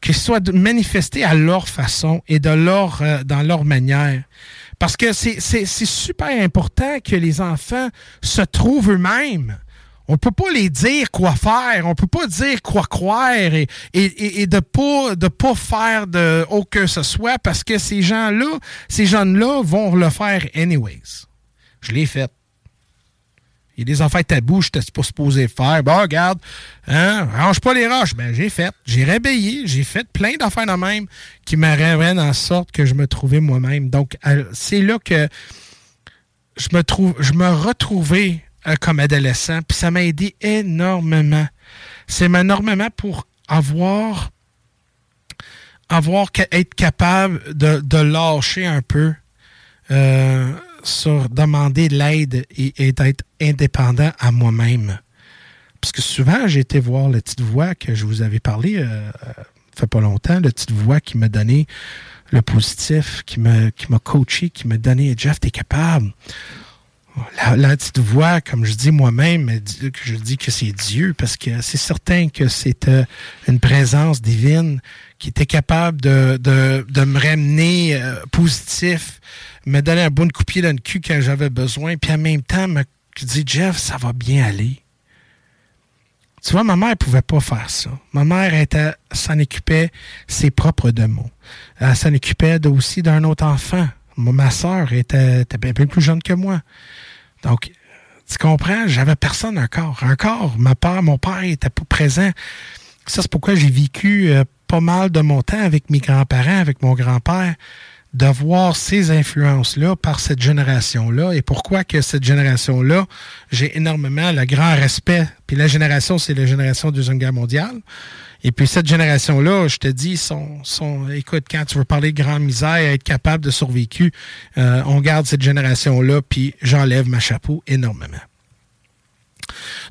qu'ils soient manifestés à leur façon et de leur, euh, dans leur manière. Parce que c'est super important que les enfants se trouvent eux-mêmes. On peut pas les dire quoi faire, on peut pas dire quoi croire et, de pas pas faire de aucun que ce soit parce que ces gens-là, ces jeunes-là vont le faire anyways. Je l'ai fait. Il y a des affaires tabous, je n'étais pas supposé faire. Bon, regarde, hein, range pas les roches. Ben, j'ai fait. J'ai réveillé. J'ai fait plein d'affaires de même qui me ramènent en sorte que je me trouvais moi-même. Donc, c'est là que je me retrouvais euh, comme adolescent. Puis ça m'a aidé énormément. C'est énormément pour avoir, avoir, être capable de, lâcher un peu. Euh, sur demander de l'aide et, d'être indépendant à moi-même. Parce que souvent, j'ai été voir la petite voix que je vous avais parlé euh, euh fait pas longtemps, la petite voix qui m'a donné le positif, qui m'a qui coaché, qui m'a donné Jeff, t'es capable. La, petite voix, comme je dis moi-même, je dis que c'est Dieu, parce que c'est certain que c'est euh, une présence divine qui était capable de, me ramener euh, positif, me donner un bon coup de pied dans le cul quand j'avais besoin, puis en même temps me dit Jeff, ça va bien aller. Tu vois, ma mère pouvait pas faire ça. Ma mère était, s'en occupait ses propres démons. Elle s'en occupait aussi d'un autre enfant. Ma soeur était, était un peu plus jeune que moi. Donc, tu comprends, j'avais personne encore. Encore, ma père, mon père était pas présent. Ça, c'est pourquoi j'ai vécu euh, pas mal de mon temps avec mes grands-parents, avec mon grand-père, de voir ces influences-là par cette génération-là. Et pourquoi que cette génération-là, j'ai énormément le grand respect. Puis la génération, c'est la génération de Deuxième Guerre mondiale. Et puis cette génération-là, je te dis, sont, sont, écoute, quand tu veux parler de grande misère, être capable de survécu, euh, on garde cette génération-là, puis j'enlève ma chapeau énormément.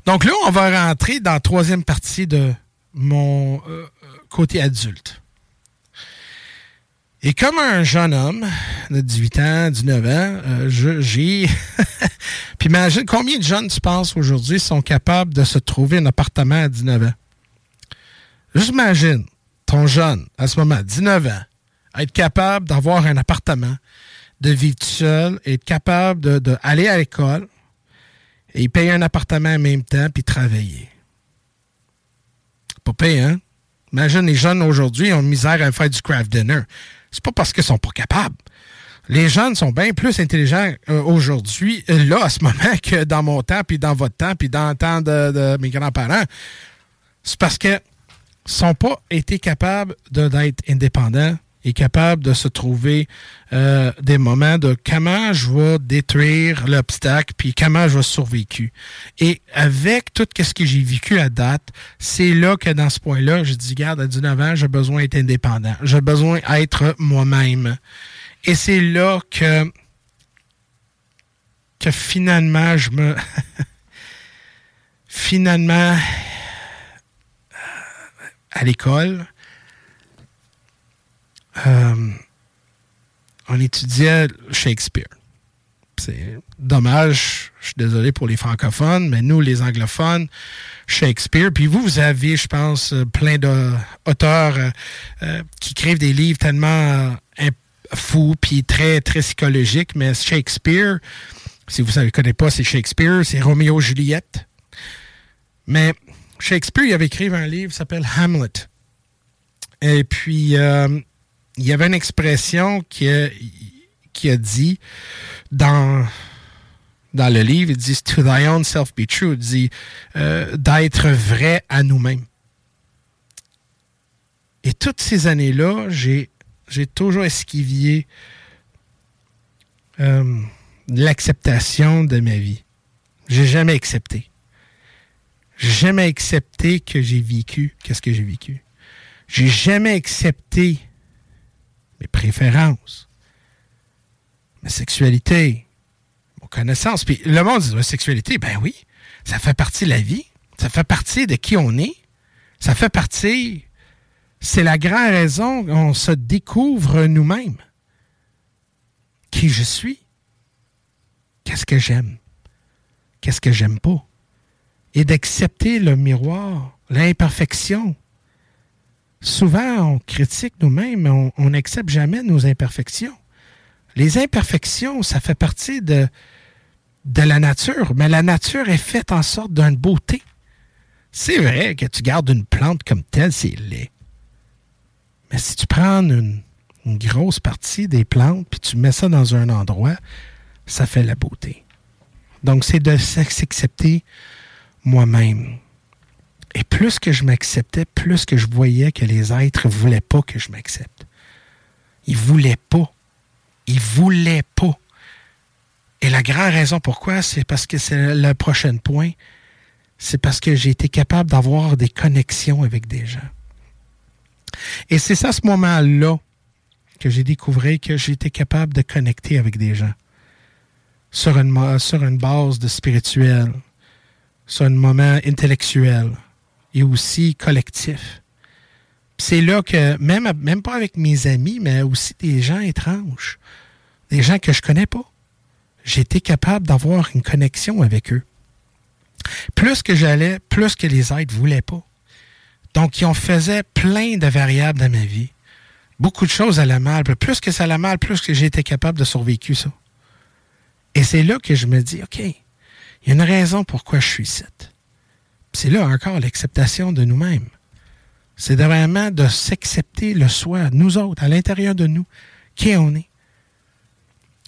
Donc là, on va rentrer dans la troisième partie de mon euh, côté adulte. Et comme un jeune homme de 18 ans, 19 ans, euh, j'ai... puis imagine combien de jeunes, tu penses, aujourd'hui, sont capables de se trouver un appartement à 19 ans? Juste imagine ton jeune, à ce moment, 19 ans, être capable d'avoir un appartement, de vivre seul, être capable d'aller à l'école et payer un appartement en même temps puis travailler. Pas payé, hein? Imagine les jeunes aujourd'hui ont misère à faire du craft dinner. C'est pas parce qu'ils sont pas capables. Les jeunes sont bien plus intelligents euh, aujourd'hui, là, à ce moment, que dans mon temps, puis dans votre temps, puis dans le temps de, de mes grands-parents. C'est parce que sont pas été capables d'être indépendants et capables de se trouver euh, des moments de comment je vais détruire l'obstacle puis comment je vais survécu. Et avec tout ce que j'ai vécu à date, c'est là que dans ce point-là, je dis, garde, à 19 ans, j'ai besoin d'être indépendant. J'ai besoin d'être moi-même. Et c'est là que, que finalement, je me... finalement, à l'école, euh, on étudiait Shakespeare. C'est dommage, je suis désolé pour les francophones, mais nous, les anglophones, Shakespeare. Puis vous, vous avez, je pense, plein d'auteurs euh, euh, qui écrivent des livres tellement fous, puis très, très psychologiques. Mais Shakespeare, si vous ne connaissez pas, c'est Shakespeare, c'est Roméo Juliette. Mais Shakespeare, il avait écrit un livre qui s'appelle Hamlet. Et puis, euh, il y avait une expression qui a, dit dans, dans le livre, il dit To thy own self be true, il dit euh, d'être vrai à nous-mêmes. Et toutes ces années-là, j'ai, j'ai toujours esquivé euh, l'acceptation de ma vie. J'ai jamais accepté. J'ai jamais accepté que j'ai vécu qu'est-ce que j'ai vécu. J'ai jamais accepté préférences, ma sexualité, mon connaissance. Puis le monde dit, la sexualité, ben oui, ça fait partie de la vie. Ça fait partie de qui on est. Ça fait partie. C'est la grande raison qu'on se découvre nous-mêmes. Qui je suis. Qu'est-ce que j'aime. Qu'est-ce que j'aime pas et d'accepter le miroir, l'imperfection. Souvent, on critique nous-mêmes, mais on n'accepte jamais nos imperfections. Les imperfections, ça fait partie de, la nature, mais la nature est faite en sorte d'une beauté. C'est vrai que tu gardes une plante comme telle, c'est laid. Mais si tu prends une, une grosse partie des plantes puis tu mets ça dans un endroit, ça fait la beauté. Donc, c'est de s'accepter moi-même. Et plus que je m'acceptais, plus que je voyais que les êtres ne voulaient pas que je m'accepte. Ils voulaient pas. Ils voulaient pas. Et la grande raison pourquoi, c'est parce que c'est le prochain point. C'est parce que j'ai été capable d'avoir des connexions avec des gens. Et c'est ça, ce moment-là, que j'ai découvert que j'étais capable de connecter avec des gens sur une, sur une base de spirituel, c'est un moment intellectuel et aussi collectif. C'est là que, même, pas avec mes amis, mais aussi des gens étranges, des gens que je connais pas. j'étais capable d'avoir une connexion avec eux. Plus que j'allais, plus que les ne voulaient pas. Donc, ils ont faisait plein de variables dans ma vie. Beaucoup de choses allaient mal. Plus que ça allait mal, plus que été capable de survécu ça. Et c'est là que je me dis, OK, il y a une raison pourquoi je suis ici. C'est là encore l'acceptation de nous-mêmes. C'est vraiment de s'accepter le soi, nous autres, à l'intérieur de nous, qui on est.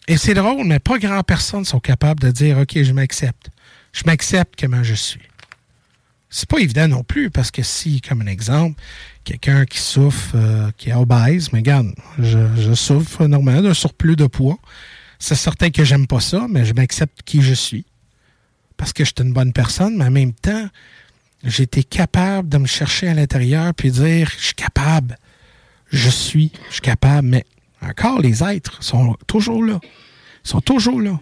Et c'est drôle, mais pas grand personne sont capables de dire OK, je m'accepte. Je m'accepte comment je suis. C'est pas évident non plus, parce que si, comme un exemple, quelqu'un qui souffre, euh, qui est obèse, mais regarde, je, souffre normalement d'un surplus de poids. C'est certain que j'aime pas ça, mais je m'accepte qui je suis. Parce que je suis une bonne personne, mais en même temps, été capable de me chercher à l'intérieur puis dire je suis capable. Je suis, je suis capable, mais encore les êtres sont toujours là. Ils sont toujours là.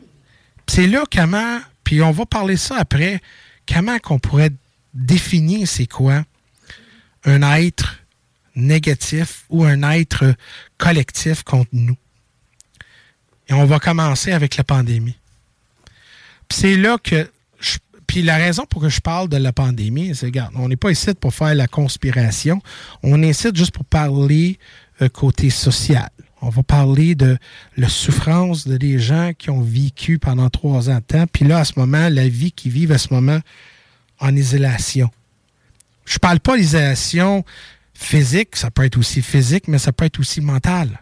C'est là comment, puis on va parler ça après, comment qu'on pourrait définir c'est quoi un être négatif ou un être collectif contre nous. Et on va commencer avec la pandémie. C'est là que puis la raison pour que je parle de la pandémie, c'est, regarde, on n'est pas ici pour faire la conspiration. On est ici juste pour parler euh, côté social. On va parler de la souffrance de des gens qui ont vécu pendant trois ans de temps. Puis là, à ce moment, la vie qu'ils vivent à ce moment en isolation. Je parle pas d'isolation physique, ça peut être aussi physique, mais ça peut être aussi mental.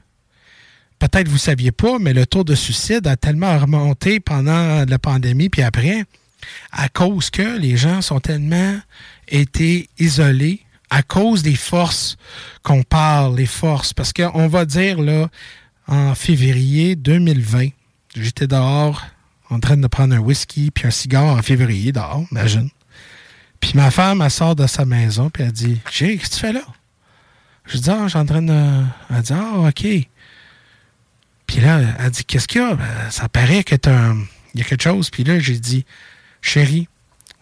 Peut-être vous ne saviez pas, mais le taux de suicide a tellement remonté pendant la pandémie, puis après, à cause que les gens sont tellement été isolés à cause des forces qu'on parle, les forces. Parce qu'on va dire, là, en février 2020, j'étais dehors en train de prendre un whisky puis un cigare en février dehors, imagine. Puis ma femme, elle sort de sa maison puis elle dit J'ai, qu'est-ce que tu fais là? Je dis Ah, suis en train de. Elle dit Ah, OK. Puis là, elle dit Qu'est-ce qu'il y a? Ben, ça paraît que Il y a quelque chose. Puis là, j'ai dit Chérie,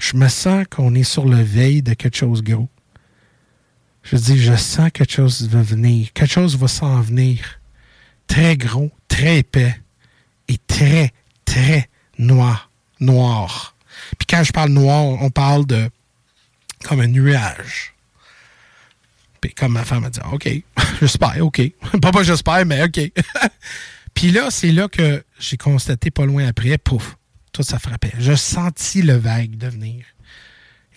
je me sens qu'on est sur le veille de quelque chose gros. Je dis, je sens quelque chose va venir. Quelque chose va s'en venir. Très gros, très épais et très, très noir. Noir. Puis quand je parle noir, on parle de comme un nuage. Puis comme ma femme a dit, OK, j'espère, OK. pas pas j'espère, mais OK. Puis là, c'est là que j'ai constaté pas loin après, pouf, tout ça frappait. Je sentis le vague de venir.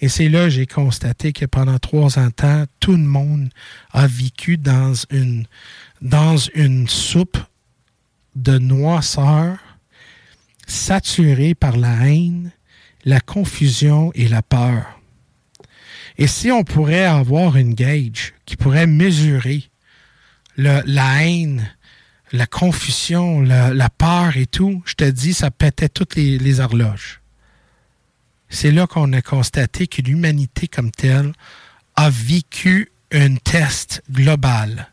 Et c'est là que j'ai constaté que pendant trois ans tout le monde a vécu dans une, dans une soupe de noirceur saturée par la haine, la confusion et la peur. Et si on pourrait avoir une gauge qui pourrait mesurer la haine, la confusion, la, peur et tout, je te dis, ça pétait toutes les, horloges. C'est là qu'on a constaté que l'humanité comme telle a vécu un test global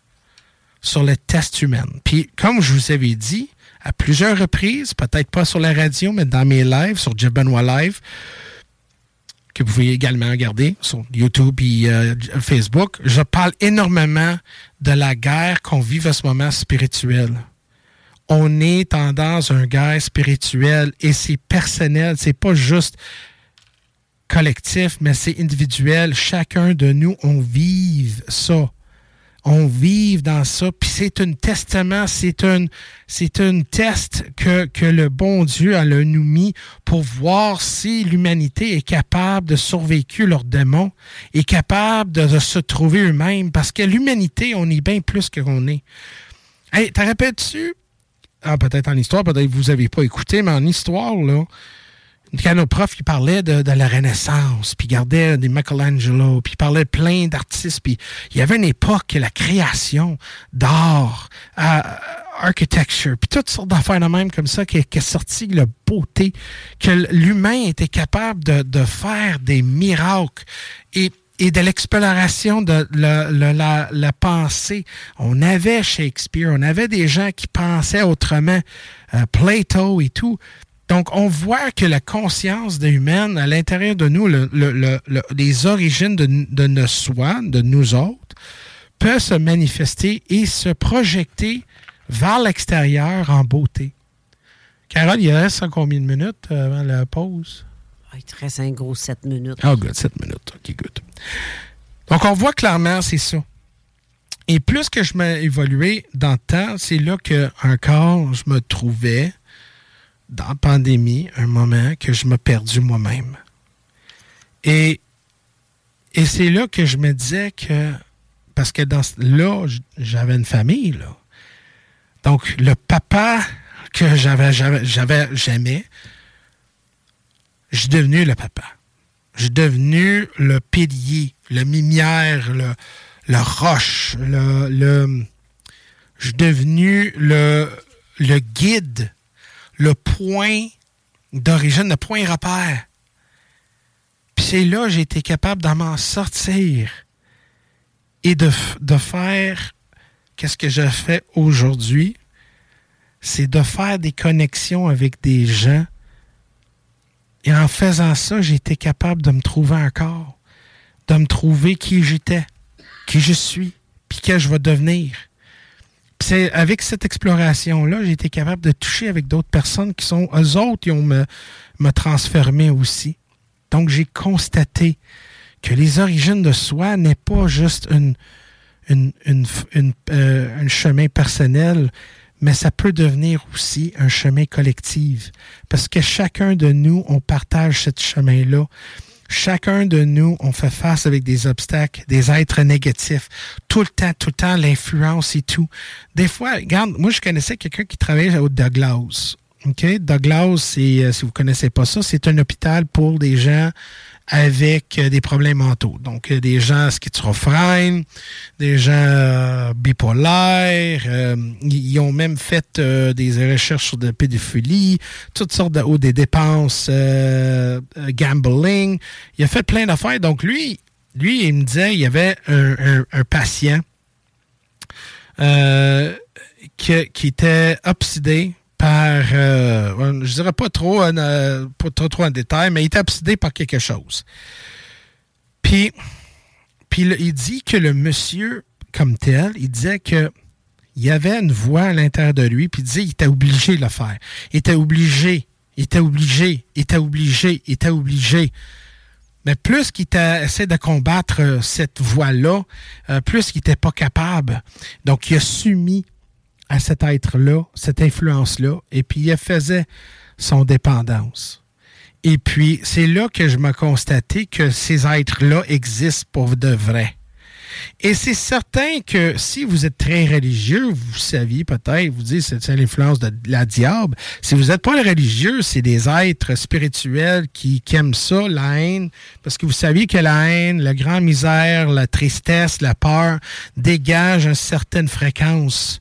sur le test humain. Puis, comme je vous avais dit à plusieurs reprises, peut-être pas sur la radio, mais dans mes lives, sur Jeff Benoit Live, que vous pouvez également regarder sur YouTube et euh, Facebook, je parle énormément de la guerre qu'on vit à ce moment spirituel. On est dans une guerre spirituelle et c'est personnel, c'est pas juste collectif, mais c'est individuel. Chacun de nous, on vive ça on vive dans ça. Puis c'est un testament, c'est un, c'est un test que, que le bon Dieu a nous mis pour voir si l'humanité est capable de survécu leurs démons, est capable de, se trouver eux-mêmes. Parce que l'humanité, on est bien plus que qu'on est. Hey, t'as répété-tu? Ah, peut-être en histoire, peut-être que vous n'avez pas écouté, mais en histoire, là, quand nos profs ils parlaient de, la Renaissance, puis gardaient des Michelangelo, puis parlaient plein d'artistes, puis il y avait une époque, la création d'art, euh, architecture, puis toutes sortes d'affaires de même comme ça qui, est sorti la beauté, que l'humain était capable de, faire des miracles. Et et de l'exploration de la, la, pensée. On avait Shakespeare, on avait des gens qui pensaient autrement, euh, Plato et tout. Donc, on voit que la conscience humaine, à l'intérieur de nous, les origines de, de nos soi, de nous autres, peut se manifester et se projeter vers l'extérieur en beauté. Carole, il reste combien de minutes avant la pause? Ah, il te reste un gros 7 minutes. Ah, good, 7 minutes. OK, good. Donc, on voit clairement, c'est ça. Et plus que je m'ai évolué dans le temps, c'est là que encore je me trouvais dans la pandémie, un moment que je me perdu moi-même. Et, et c'est là que je me disais que, parce que dans, là, j'avais une famille. Donc, le papa que j'avais, j'avais, j'aimais, je suis devenu le papa. Je suis devenu le pilier, le mimière, le, roche, le, le, je suis devenu le, le guide, le point d'origine, le point repère. Puis c'est là que j'ai été capable d'en m'en sortir et de, faire qu'est-ce que je fais aujourd'hui, c'est de faire des connexions avec des gens. Et en faisant ça, j'ai été capable de me trouver encore, de me trouver qui j'étais, qui je suis, puis que je vais devenir. C'est avec cette exploration-là, j'ai été capable de toucher avec d'autres personnes qui sont, eux autres, qui ont me, me transformé aussi. Donc, j'ai constaté que les origines de soi n'est pas juste une, une, une, euh, un chemin personnel, mais ça peut devenir aussi un chemin collectif. Parce que chacun de nous, on partage ce chemin-là. Chacun de nous, on fait face avec des obstacles, des êtres négatifs. Tout le temps, tout le temps, l'influence et tout. Des fois, regarde, moi, je connaissais quelqu'un qui travaillait au Douglas. OK? Douglas, euh, si vous connaissez pas ça, c'est un hôpital pour des gens avec euh, des problèmes mentaux. Donc, euh, des gens schizophrènes, des gens bipolaires. ils ont même fait des recherches sur de pédophilie, toutes sortes de, ou des dépenses gambling. Il a fait plein d'affaires. Donc, lui, lui, il me disait, il y avait un, patient qui, qui était obsédé par, euh, je dirais pas trop, euh, pas trop, trop en détail, mais il était obsédé par quelque chose. Puis, il dit que le monsieur, comme tel, il disait que il y avait une voix à l'intérieur de lui, puis il disait qu'il était obligé de le faire. Il était obligé, il était obligé, il était obligé, il était obligé. Mais plus qu'il essaie de combattre cette voix-là, euh, plus qu'il n'était pas capable. Donc, il a soumis à cet être-là, cette influence-là, et puis il faisait son dépendance. Et puis, c'est là que je me constaté que ces êtres-là existent pour de vrai. Et c'est certain que si vous êtes très religieux, vous saviez peut-être, vous dites c'est l'influence de la diable. Si vous n'êtes pas religieux, c'est des êtres spirituels qui, qui, aiment ça, la haine, parce que vous saviez que la haine, la grande misère, la tristesse, la peur dégagent une certaine fréquence.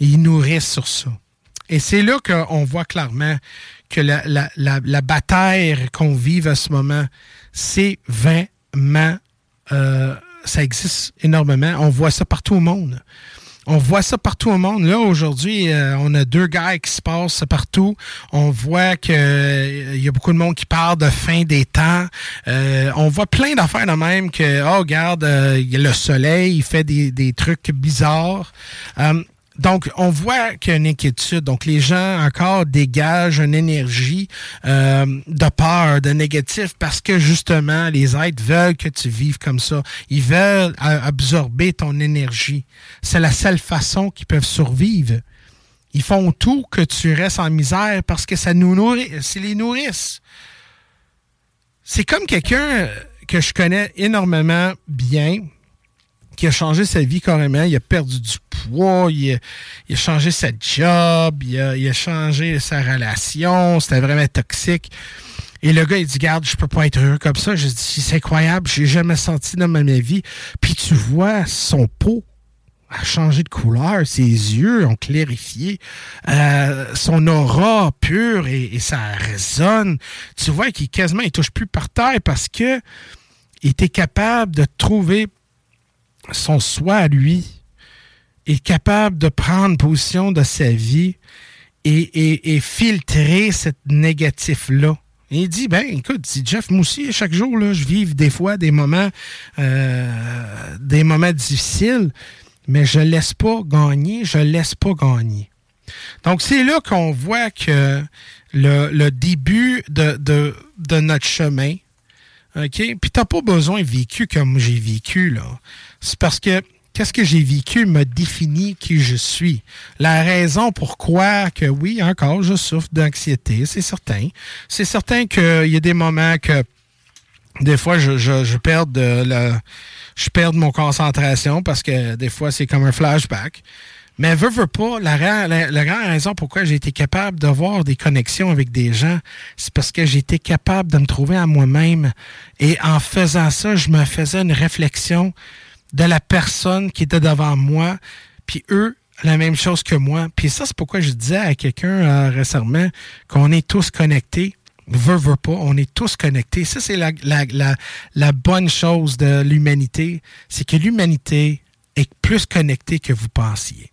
Ils nourrissent sur ça. Et c'est là qu'on voit clairement que la, la, la, la bataille qu'on vive à ce moment, c'est vraiment. Euh, ça existe énormément. On voit ça partout au monde. On voit ça partout au monde. Là, aujourd'hui, euh, on a deux guerres qui se passent partout. On voit qu'il euh, y a beaucoup de monde qui parle de fin des temps. Euh, on voit plein d'affaires de même que, oh, regarde, le soleil, il fait des, des trucs bizarres. Donc, on voit qu'il y a une inquiétude. Donc, les gens encore dégagent une énergie euh, de peur, de négatif, parce que justement, les êtres veulent que tu vives comme ça. Ils veulent absorber ton énergie. C'est la seule façon qu'ils peuvent survivre. Ils font tout que tu restes en misère parce que ça nous nourrit, c'est les nourrissent. C'est comme quelqu'un que je connais énormément bien, qui a changé sa vie carrément. Il a perdu du poids, il a, changé sa job, il a, changé sa relation, c'était vraiment toxique. Et le gars, il dit, garde, je peux pas être heureux comme ça. Je dis, c'est incroyable, j'ai jamais senti dans ma vie. Puis tu vois, son peau a changé de couleur, ses yeux ont clarifié, euh, son aura pure et, ça résonne. Tu vois qu'il quasiment, il touche plus par terre parce que il était capable de trouver son soi à lui, est capable de prendre position de sa vie et, filtrer cette négatif-là. il dit, ben écoute, si Jeff, moi aussi, chaque jour, je vis des fois des moments, euh, des moments difficiles, mais je laisse pas gagner, je laisse pas gagner. Donc, c'est là qu'on voit que le, début de, de, notre chemin, OK? Puis t'as pas besoin de vécu comme j'ai vécu, là. C'est parce que qu'est-ce que j'ai vécu me définit qui je suis. La raison pourquoi que oui, encore, je souffre d'anxiété, c'est certain. C'est certain qu'il y a des moments que des fois je, je, perds de la je perds mon concentration parce que des fois c'est comme un flashback. Mais veux, veux pas, la, la, grande raison pourquoi j'ai été capable d'avoir des connexions avec des gens, c'est parce que été capable de me trouver à moi-même. Et en faisant ça, je me faisais une réflexion de la personne qui était devant moi, puis eux, la même chose que moi. Puis ça, c'est pourquoi je disais à quelqu'un euh, récemment qu'on est tous connectés. Veux, veux pas, on est tous connectés. Ça, c'est la, la, la, la bonne chose de l'humanité, c'est que l'humanité est plus connectée que vous pensiez.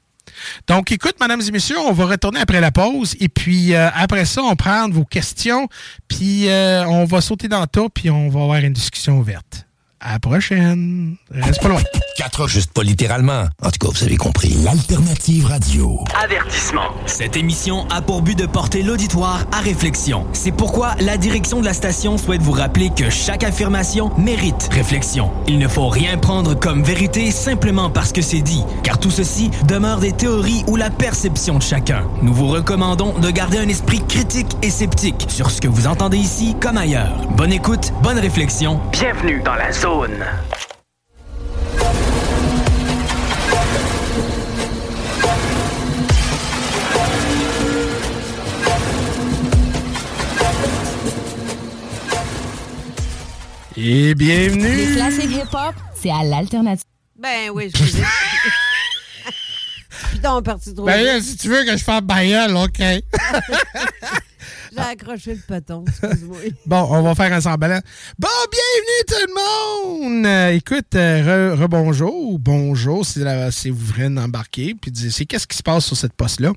Donc, écoute, mesdames et messieurs, on va retourner après la pause. Et puis, euh, après ça, on prend vos questions. Puis, euh, on va sauter dans le tas. Puis, on va avoir une discussion ouverte. À la prochaine. Reste pas loin. Quatre, juste pas littéralement. En tout cas, vous avez compris. L'alternative radio. Avertissement. Cette émission a pour but de porter l'auditoire à réflexion. C'est pourquoi la direction de la station souhaite vous rappeler que chaque affirmation mérite réflexion. Il ne faut rien prendre comme vérité simplement parce que c'est dit, car tout ceci demeure des théories ou la perception de chacun. Nous vous recommandons de garder un esprit critique et sceptique sur ce que vous entendez ici comme ailleurs. Bonne écoute, bonne réflexion. Bienvenue dans la zone et bienvenue. Les classiques hip-hop, c'est à l'alternative. Ben oui, je vous ai... Putain, parti trop Ben si tu veux que je fasse bailleul, OK. J'ai accroché le excuse-moi. bon, on va faire un semblant. Bon, bienvenue tout le monde! Euh, écoute, euh, rebonjour, bonjour, si, vous venez d'embarquer, puis qu'est-ce qui se passe sur cette poste-là?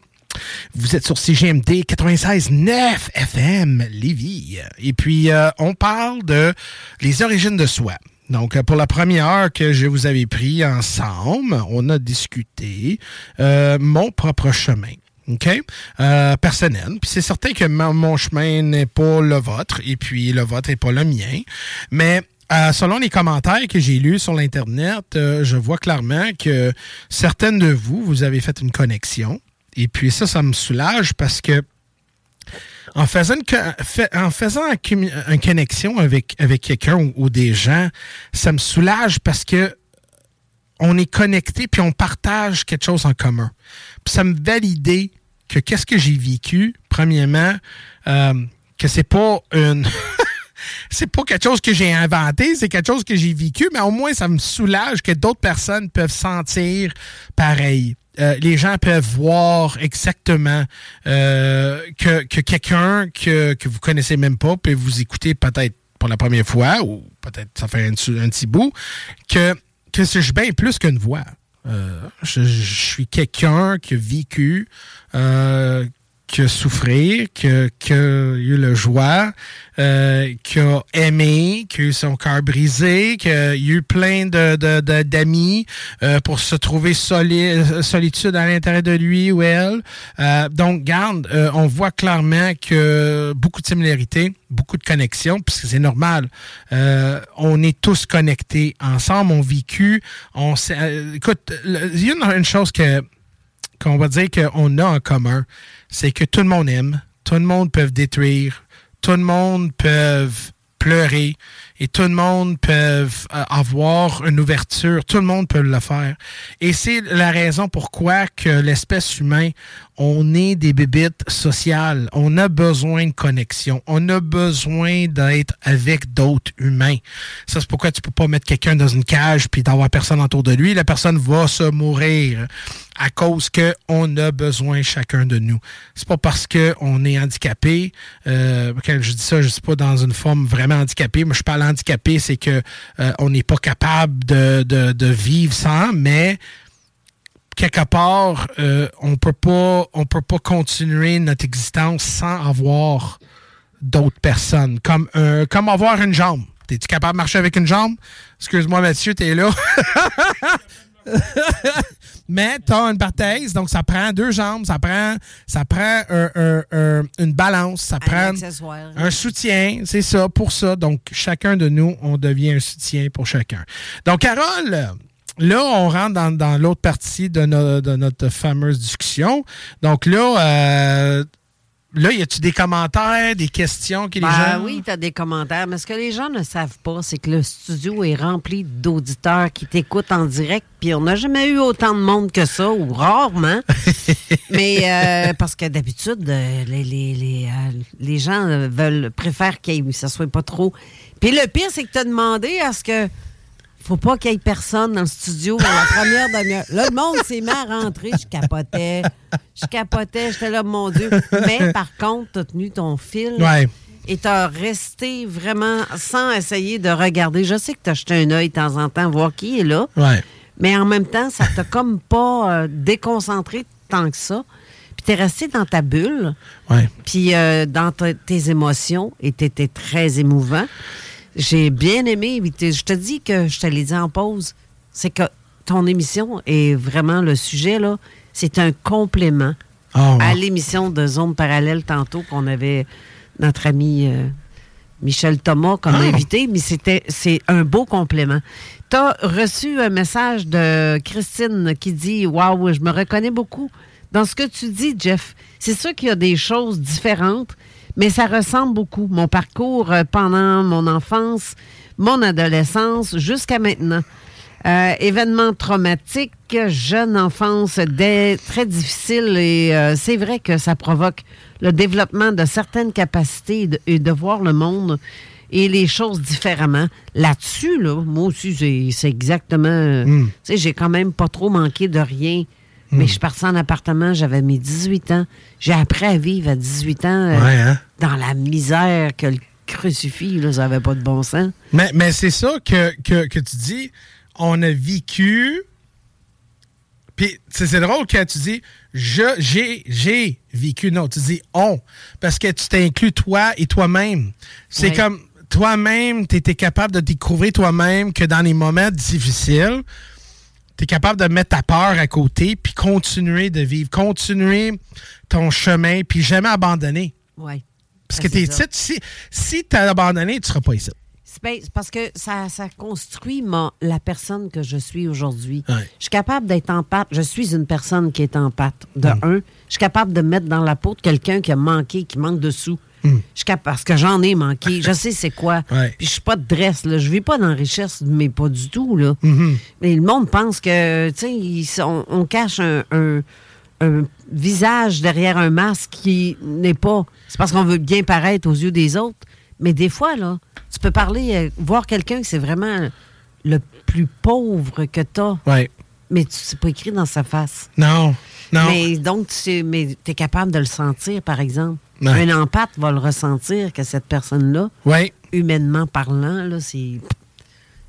Vous êtes sur CGMD 96.9 FM Lévis. Et puis, euh, on parle de les origines de soi. Donc, pour la première heure que je vous avais pris ensemble, on a discuté mon propre chemin. OK? Euh, personnel. Puis c'est certain que mon chemin n'est pas le vôtre et puis le vôtre n'est pas le mien. Mais euh, selon les commentaires que j'ai lus sur l'Internet, euh, je vois clairement que certaines de vous, vous avez fait une connexion. Et puis ça, ça me soulage parce que en faisant une, connexion avec, avec quelqu'un ou, des gens, ça me soulage parce que on est connecté puis on partage quelque chose en commun. Ça me validait que qu'est-ce que j'ai vécu, premièrement, euh, que c'est pas une. c'est pas quelque chose que j'ai inventé, c'est quelque chose que j'ai vécu, mais au moins ça me soulage que d'autres personnes peuvent sentir pareil. Euh, les gens peuvent voir exactement euh, que, que quelqu'un que, que vous connaissez même pas peut vous écouter peut-être pour la première fois ou peut-être ça fait un, un petit bout que que c'est bien plus qu'une voix. Euh, je, suis quelqu'un qui a vécu, euh, que souffrir, que, que eu le joie, euh, qui a aimé, qui a eu son cœur brisé, qui a eu plein de, de, d'amis euh, pour se trouver soli, solitude à l'intérieur de lui ou elle. Euh, donc, garde, euh, on voit clairement que beaucoup de similarités, beaucoup de connexions, puisque c'est normal. On est tous connectés ensemble, on vécu. On écoute, il y a une chose que qu'on va dire qu'on a en commun, c'est que tout le monde aime, tout le monde peut détruire, tout le monde peut pleurer et tout le monde peut euh, avoir une ouverture, tout le monde peut le faire. Et c'est la raison pourquoi que l'espèce humaine, on est des bébites sociales. On a besoin de connexion. On a besoin d'être avec d'autres humains. Ça, c'est pourquoi tu peux pas mettre quelqu'un dans une cage puis d'avoir personne autour de lui. La personne va se mourir à cause que on a besoin chacun de nous. C'est pas parce que on est handicapé. Euh, quand je dis ça, je suis pas dans une forme vraiment handicapée. mais je parle handicapé, c'est que euh, on n'est pas capable de, de, vivre sans, mais quelque part, euh, on peut pas, on peut pas continuer notre existence sans avoir d'autres personnes, comme euh, comme avoir une jambe. Es-tu capable de marcher avec une jambe? Excuse-moi, Mathieu, t'es là. Mais tu as une parthèse, donc ça prend deux jambes, ça prend, ça prend une balance, ça prend un soutien, c'est ça, pour ça. Donc, chacun de nous, on devient un soutien pour chacun. Donc, Carole, là, on rentre dans, l'autre partie de, notre fameuse discussion. Donc là, euh, Là, y a-tu des commentaires, des questions que les ben Oui, tu as des commentaires. Mais ce que les gens ne savent pas, c'est que le studio est rempli d'auditeurs qui t'écoutent en direct. Puis on n'a jamais eu autant de monde que ça, ou rarement. mais euh, parce que d'habitude, euh, les, les, les, gens veulent préfèrent qu'il ça soit pas trop. Puis le pire, c'est que tu as demandé à ce que faut pas qu'il y ait personne dans le studio dans la première demi-heure. Là, le monde s'est mis à rentrer. Je capotais. Je capotais. J'étais là, mon Dieu. Mais par contre, tu as tenu ton fil. Ouais. Et tu as resté vraiment sans essayer de regarder. Je sais que tu as jeté un œil de temps en temps, voir qui est là. Ouais. Mais en même temps, ça t'a comme pas euh, déconcentré tant que ça. Puis tu es resté dans ta bulle. Puis euh, dans tes émotions. Et tu étais très émouvant. J'ai bien aimé. Je te dis que je te l'ai dit en pause. C'est que ton émission est vraiment le sujet, là. C'est un complément ah, à l'émission de Zone Parallèle tantôt qu'on avait notre ami euh, Michel Thomas comme ah. invité, mais c'était c'est un beau complément. Tu as reçu un message de Christine qui dit Waouh, je me reconnais beaucoup dans ce que tu dis, Jeff. C'est sûr qu'il y a des choses différentes, mais ça ressemble beaucoup. Mon parcours euh, pendant mon enfance, mon adolescence, jusqu'à maintenant. Euh, événements traumatiques, jeune enfance très difficile et euh, c'est vrai que ça provoque le développement de certaines capacités et de, voir le monde et les choses différemment. Là-dessus, là, moi aussi, c'est exactement... Hmm. Tu sais, j'ai quand même pas trop manqué de rien mais je suis partie en appartement, j'avais mes 18 ans. J'ai appris à vivre à 18 ans euh, hein? dans la misère que le crucifix, là, ça n'avait pas de bon sens. Mais, mais c'est ça que, que, tu dis. On a vécu. Puis c'est drôle quand tu dis je j'ai j'ai vécu. Non, tu dis on. Parce que tu t'inclus toi et toi-même. C'est comme toi-même, tu étais capable de découvrir toi-même que dans les moments difficiles, tu es capable de mettre ta peur à côté, puis continuer de vivre, continuer ton chemin, puis jamais abandonner. Oui. Parce que es, si, si tu as abandonné, tu ne seras pas ici. C'est parce que ça, ça construit la personne que je suis aujourd'hui. Je suis capable d'être en pâte. Je suis une personne qui est en pâte. De un, je suis capable de mettre dans la peau de quelqu'un qui a manqué, qui manque de sous. Je parce que j'en ai manqué. Je sais c'est quoi. Puis je suis pas de dresse. Là. Je vis pas dans la richesse, mais pas du tout. Là. Mm-hmm. Mais le monde pense que, tu sais, on, cache un, visage derrière un masque qui n'est pas. C'est parce qu'on veut bien paraître aux yeux des autres. Mais des fois, là, tu peux parler, euh, voir quelqu'un que c'est vraiment le plus pauvre que tu as. Mais tu c'est pas écrit dans sa face. Non. Non. Mais donc, tu es capable de le sentir, par exemple. Un empathe va le ressentir que cette personne-là, humainement parlant, là, c'est,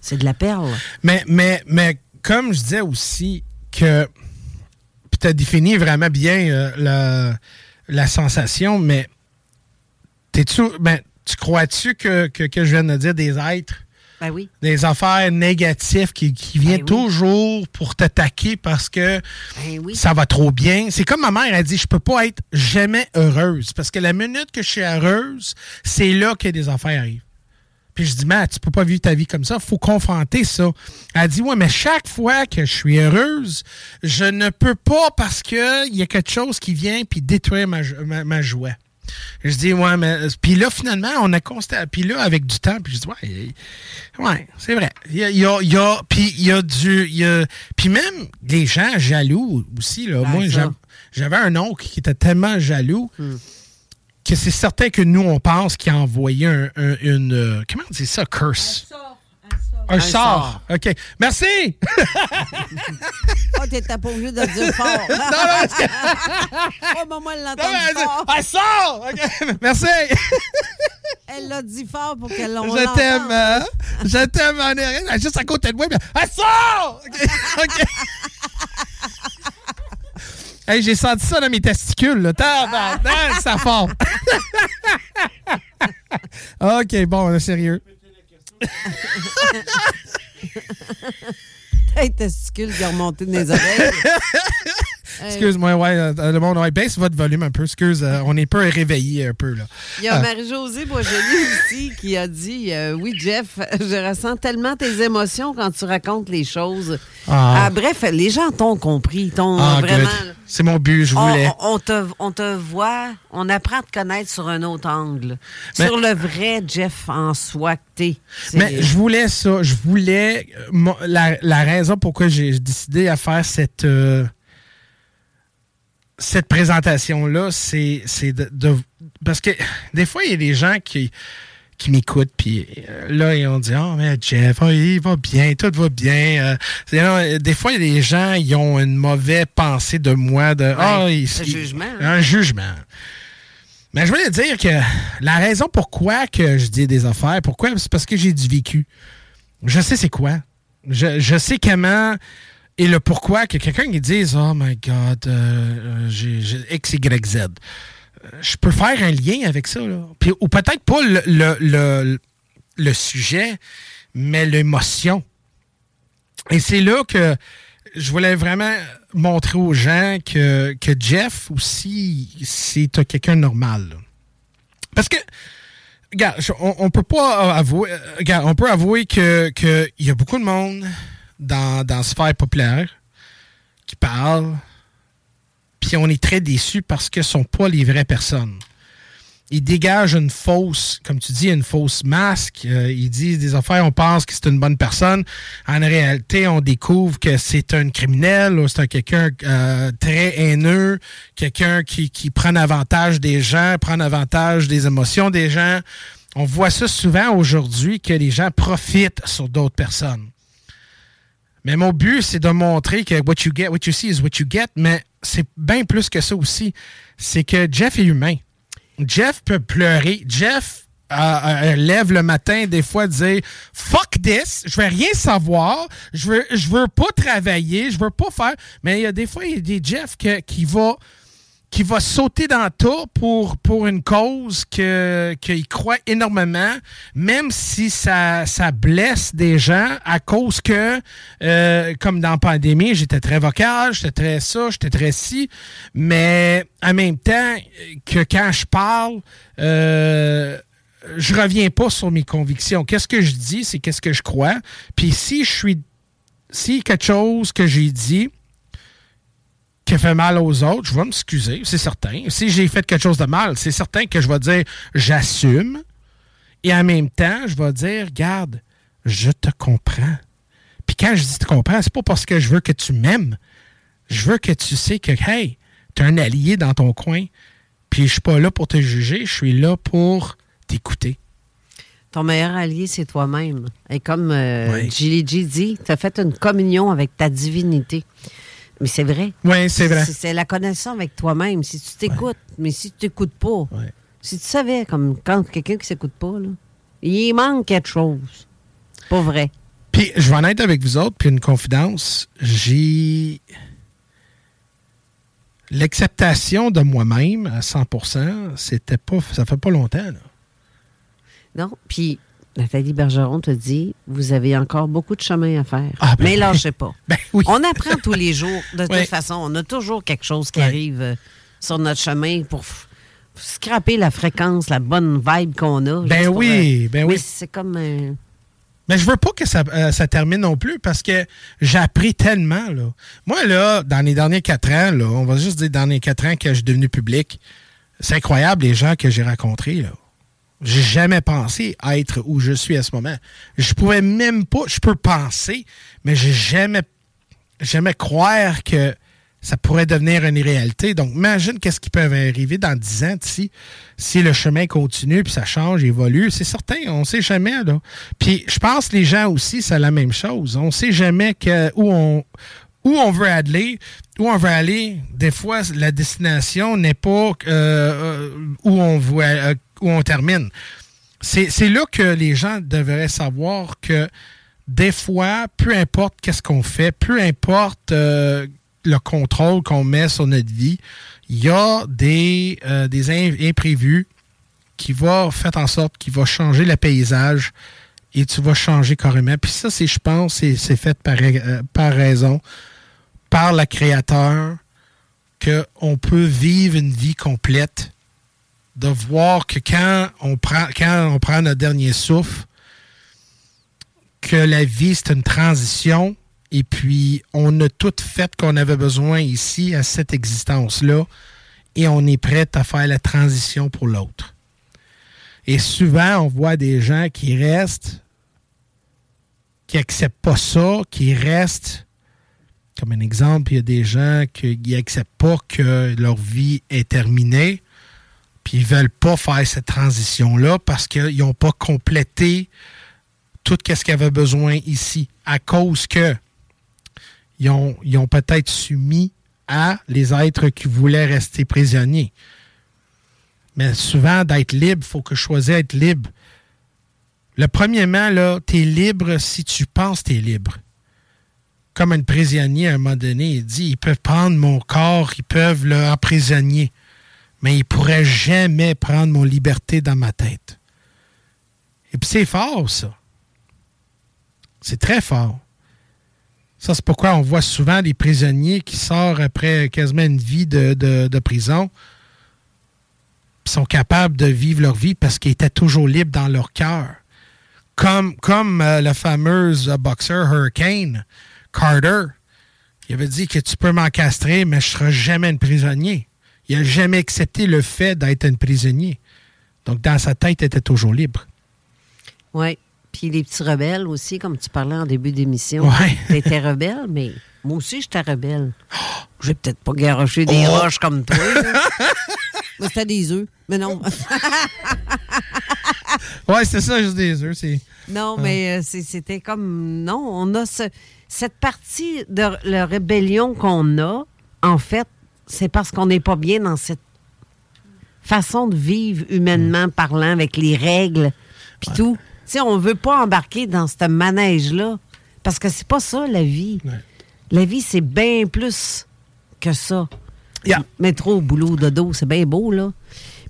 c'est de la perle. Mais, mais, mais comme je disais aussi que tu as défini vraiment bien euh, la sensation, mais t'es-tu, ben, tu crois-tu que, que, que je viens de dire des êtres Ben oui. des affaires négatives qui, qui viennent oui. toujours pour t'attaquer parce que Ben oui. ça va trop bien. C'est comme ma mère a dit, je peux pas être jamais heureuse parce que la minute que je suis heureuse, c'est là que des affaires arrivent. Puis je dis, mais tu peux pas vivre ta vie comme ça, faut confronter ça. Elle dit, ouais, mais chaque fois que je suis heureuse, je ne peux pas parce que il y a quelque chose qui vient puis détruire ma, ma, ma joie. Je dis, ouais, mais. Puis là, finalement, on a constaté. Puis là, avec du temps, puis je dis, ouais, il- ouais, c'est vrai. Il y a. il y a- il y a- puis il y a du. il y a- puis même les gens jaloux aussi, là. Ben, Moi, j'avais un oncle qui était tellement jaloux que c'est certain que nous, on pense qu'il a envoyé un, un- une. euh, comment on dit ça? Curse? Un Un sort. sort. OK. Merci! Oh, t'étais pas obligé de le dire fort. non, que- oh, maman, elle l'entend Non, fort. Elle sort! OK. Merci! Elle l'a dit fort pour qu'elle l'on Je t'aime, hein? Je t'aime, en arrière. Elle est Juste à côté de moi. mais Elle sort! OK. OK. Hey, j'ai senti ça dans mes testicules, là. Tabarnak, ça fort. OK, bon, sérieux. T'as testicule qui a remonté dans les oreilles. Excuse-moi, ouais, euh, le monde, ouais, baisse votre volume un peu. Excuse, euh, on est peu réveillé un peu, là. Il y a Ah. Marie-Josée Boisjoli aussi qui a dit euh, Oui, Jeff, je ressens tellement tes émotions quand tu racontes les choses. Ah. Ah, bref, les gens t'ont compris. T'ont Ah, vraiment. C'est mon but, je voulais. on- on te, on te voit, on apprend à te connaître sur un autre angle. Mais- sur le vrai Jeff en soi que t'es. Mais je voulais ça. Je voulais. euh, la, la raison pourquoi j'ai décidé à faire cette. euh, cette présentation-là, c'est de, de- Parce que des fois, il y a des gens qui, qui m'écoutent, puis euh, là, ils ont dit Oh, mais Jeff, oh, il va bien, tout va bien. Euh, des fois, il y a des gens, ils ont une mauvaise pensée de moi. De, Ah, il- un il- jugement, hein. Un jugement. Mais je voulais dire que la raison pourquoi que je dis des affaires, pourquoi, c'est parce que j'ai du vécu. Je sais c'est quoi. Je, je sais comment et le pourquoi que quelqu'un qui dise Oh my God, euh, euh, j'ai X, Y, Z. Euh, Je peux faire un lien avec ça. Là. Puis, ou peut-être pas le, le, le, sujet, mais l'émotion. Et c'est là que je voulais vraiment montrer aux gens que, que Jeff aussi, c'est quelqu'un normal. Parce que, regarde, on, peut pas avouer, regarde, on peut avouer que qu'il y a beaucoup de monde dans, dans sphère populaire qui parlent, puis on est très déçus parce que ce sont pas les vraies personnes. Ils dégagent une fausse, comme tu dis, une fausse masque. Euh, ils disent des affaires, on pense que c'est une bonne personne. En réalité, on découvre que c'est un criminel ou c'est un quelqu'un euh, très haineux, quelqu'un qui, qui prend avantage des gens, prend avantage des émotions des gens. On voit ça souvent aujourd'hui que les gens profitent sur d'autres personnes. Mais mon but, c'est de montrer que what you get, what you see is what you get, mais c'est bien plus que ça aussi. C'est que Jeff est humain. Jeff peut pleurer. Jeff euh, euh, lève le matin des fois dire fuck this, je veux rien savoir, je veux je veux pas travailler, je veux pas faire. Mais il y a des fois il y a des Jeff qui va qui va sauter dans tas pour, pour une cause qu'il croit énormément, même si ça, ça blesse des gens à cause que, euh, comme dans la pandémie, j'étais très vocal, j'étais très ça, j'étais très ci, mais en même temps que quand je parle, euh, je reviens pas sur mes convictions. Qu'est-ce que je dis, c'est qu'est-ce que je crois. Puis si je suis, si quelque chose que j'ai dit, qui fait mal aux autres, je vais m'excuser, c'est certain. Si j'ai fait quelque chose de mal, c'est certain que je vais dire j'assume. Et en même temps, je vais dire, regarde, je te comprends. Puis quand je dis te comprends, c'est pas parce que je veux que tu m'aimes. Je veux que tu sais que, hey, tu un allié dans ton coin. Puis je suis pas là pour te juger, je suis là pour t'écouter. Ton meilleur allié, c'est toi-même. Et comme euh, Oui. Gilly G dit, tu as fait une communion avec ta divinité. Mais c'est vrai. Oui, c'est vrai. C'est la connexion avec toi-même. Si tu t'écoutes, mais si tu t'écoutes pas, si tu savais, comme quand quelqu'un qui s'écoute pas, là, il manque quelque chose. Pas vrai. Puis je vais en être avec vous autres, puis une confidence. J'ai. l'acceptation de moi-même à 100%, c'était pas, ça fait pas longtemps. Là. Non, puis Nathalie Bergeron te dit, vous avez encore beaucoup de chemin à faire. Ah, ben mais lâchez pas. Ben oui. On apprend tous les jours. De toute Oui. façon, on a toujours quelque chose qui Oui. arrive euh, sur notre chemin pour scraper la fréquence, la bonne vibe qu'on a. Ben pour, oui, ben oui. C'est comme... euh, Mais je veux pas que ça, euh, ça termine non plus parce que j'ai appris tellement. Là. Moi, là, dans les derniers quatre ans, là, on va juste dire dans les quatre ans que je suis devenu public, c'est incroyable les gens que j'ai rencontrés. Là. J'ai jamais pensé être où je suis à ce moment. Je pouvais même pas, je peux penser, mais j'ai jamais, jamais croire que ça pourrait devenir une réalité. Donc, imagine qu'est-ce qui peut arriver dans 10 ans d'ici, si le chemin continue, puis ça change, évolue. C'est certain, on sait jamais. Là. Puis, je pense que les gens aussi, c'est la même chose. On sait jamais où on où on veut aller, où on veut aller. Des fois, la destination n'est pas euh, euh, où on voit, euh, où on termine. C'est là que les gens devraient savoir que des fois, peu importe qu'est-ce qu'on fait, peu importe euh, le contrôle qu'on met sur notre vie, il y a des, euh, imprévus qui vont faire en sorte qu'il va changer le paysage et tu vas changer carrément. Puis ça, c'est, je pense, c'est, c'est fait par, euh, par raison, par le créateur, qu'on peut vivre une vie complète, de voir que quand on prend, quand notre dernier souffle, que la vie, c'est une transition, et puis on a tout fait qu'on avait besoin ici, à cette existence-là, et on est prêt à faire la transition pour l'autre. Et souvent, on voit des gens qui restent, qui n'acceptent pas ça, qui restent. Comme un exemple, il y a des gens qui n'acceptent pas que leur vie est terminée, puis ils veulent pas faire cette transition-là parce qu'ils n'ont pas complété tout ce qu'ils avaient besoin ici, à cause que ils ont, peut-être soumis à les êtres qui voulaient rester prisonniers. Mais souvent, d'être libre, il faut que je choisisse être libre. Le premièrement, là, tu es libre si tu penses que tu es libre. Comme un prisonnier, à un moment donné, il dit, ils peuvent prendre mon corps, ils peuvent l'emprisonner, mais ils ne pourraient jamais prendre mon liberté dans ma tête. Et puis c'est fort, ça. C'est très fort. Ça, c'est pourquoi on voit souvent des prisonniers qui sortent après quasiment une vie de, de- de prison, puis sont capables de vivre leur vie parce qu'ils étaient toujours libres dans leur cœur. Comme, comme euh, le fameux euh, boxeur Hurricane Carter, il avait dit que tu peux m'encastrer, mais je ne serai jamais un prisonnier. Il n'a jamais accepté le fait d'être un prisonnier. Donc, dans sa tête, il était toujours libre. Oui. Puis les petits rebelles aussi, comme tu parlais en début d'émission. Ouais. Tu étais rebelle, mais moi aussi, j'étais rebelle. J'ai peut-être pas garoché des Oh. roches comme toi. Moi, c'était des œufs. Mais non. Ouais, c'est ça, juste des œufs. C'est... non, Ah. mais euh, c'était comme. Non, on a ce- cette partie de la rébellion qu'on a, en fait, c'est parce qu'on n'est pas bien dans cette façon de vivre humainement parlant avec les règles puis tout. Tu sais, on veut pas embarquer dans ce manège-là parce que c'est pas ça la vie. La vie, c'est bien plus que ça. Métro, boulot, dodo, c'est bien beau, là.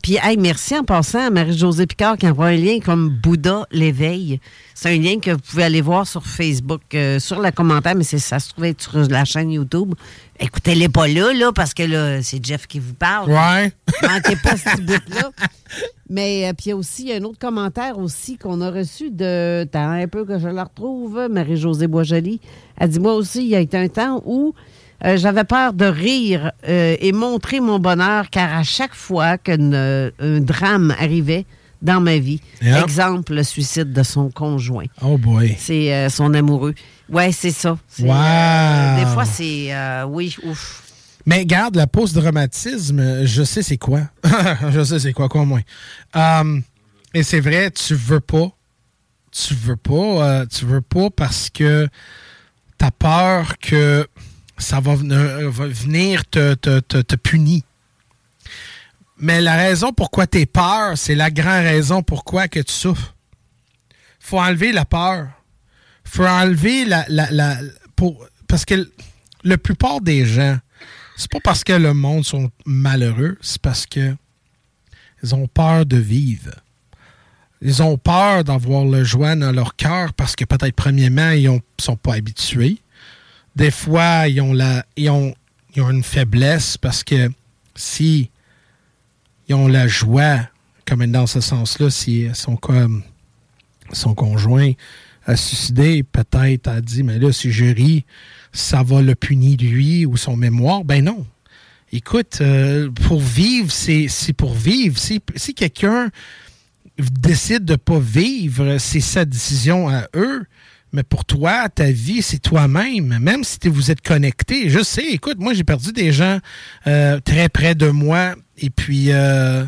Puis, hey, merci en passant à Marie-Josée Picard qui envoie un lien comme Bouddha l'éveil. C'est un lien que vous pouvez aller voir sur Facebook, euh, sur le commentaire, mais ça se trouve être sur la chaîne YouTube. Écoutez-les pas là, là, parce que là, c'est Jeff qui vous parle. Ouais. Manquez pas ce petit bout-là. Mais euh, puis il y a aussi un autre commentaire aussi qu'on a reçu de. T'as un peu que je la retrouve, Marie-Josée Boisjoli. Elle dit Moi aussi, il y a été un temps où euh, j'avais peur de rire euh, et montrer mon bonheur, car à chaque fois qu'un euh, drame arrivait dans ma vie, exemple, le suicide de son conjoint. Oh boy. C'est euh, son amoureux. Ouais, c'est ça. Wow. euh, des fois, c'est. euh, oui, ouf. Mais garde, la post-dramatisme, je sais c'est quoi. je sais c'est quoi, quoi au moins. Um, et c'est vrai, tu veux pas. Tu veux pas. tu veux pas parce que t'as peur que ça va, euh, venir te, punir. Mais la raison pourquoi tu peur, c'est la grande raison pourquoi que tu souffres. faut enlever la peur. faut enlever la... la, parce que la plupart des gens c'est pas parce que le monde sont malheureux, c'est parce que ils ont peur de vivre. Ils ont peur d'avoir le joie dans leur cœur parce que peut-être premièrement, ils ne sont pas habitués. Des fois, ils ont, la, ils ont, une faiblesse parce que si ils ont la joie, comme dans ce sens-là, si son, conjoint a suicidé, peut-être a dit, mais là, si je ris, ça va le punir lui ou son mémoire? Ben non. Écoute, euh, pour vivre, c'est pour vivre. Si, si quelqu'un décide de ne pas vivre, c'est sa décision à eux. Mais pour toi, ta vie, c'est toi-même. Même si vous êtes connecté. Je sais, écoute, moi, j'ai perdu des gens euh, très près de moi. Et puis, euh,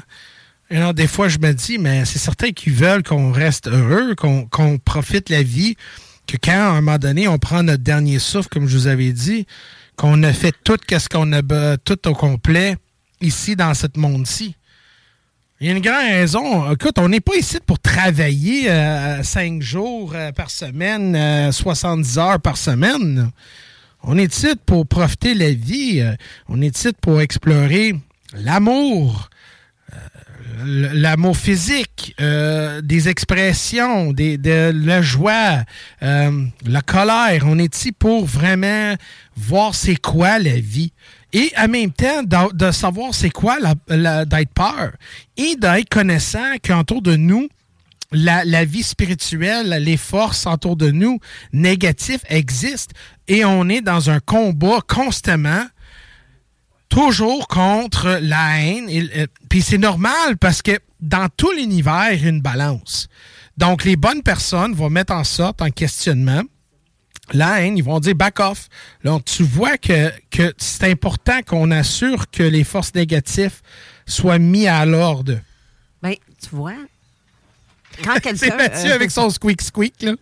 des fois, je me dis, mais c'est certain qu'ils veulent qu'on reste heureux, qu'on profite la vie, que quand, à un moment donné, on prend notre dernier souffle, comme je vous avais dit, qu'on a fait tout ce qu'on a tout au complet ici dans ce monde-ci. Il y a une grande raison. Écoute, on n'est pas ici pour travailler euh, cinq jours euh, par semaine, 70 euh, heures par semaine. On est ici pour profiter la vie. on est ici pour explorer l'amour, l'amour physique, des expressions, de la joie, la colère. On est ici pour vraiment voir c'est quoi la vie et en même temps de, savoir c'est quoi d'être peur et d'être connaissant qu'entour de nous, la, vie spirituelle, les forces autour de nous négatives existent et on est dans un combat constamment, toujours contre la haine. Et, puis c'est normal parce que dans tout l'univers, il y a une balance. Donc les bonnes personnes vont mettre en sorte en questionnement la haine, ils vont dire back off. Donc, tu vois que, que c'est important qu'on assure que les forces négatives soient mises à l'ordre. Bien, tu vois, quand quelqu'un. c'est Mathieu avec son squeak squeak, là.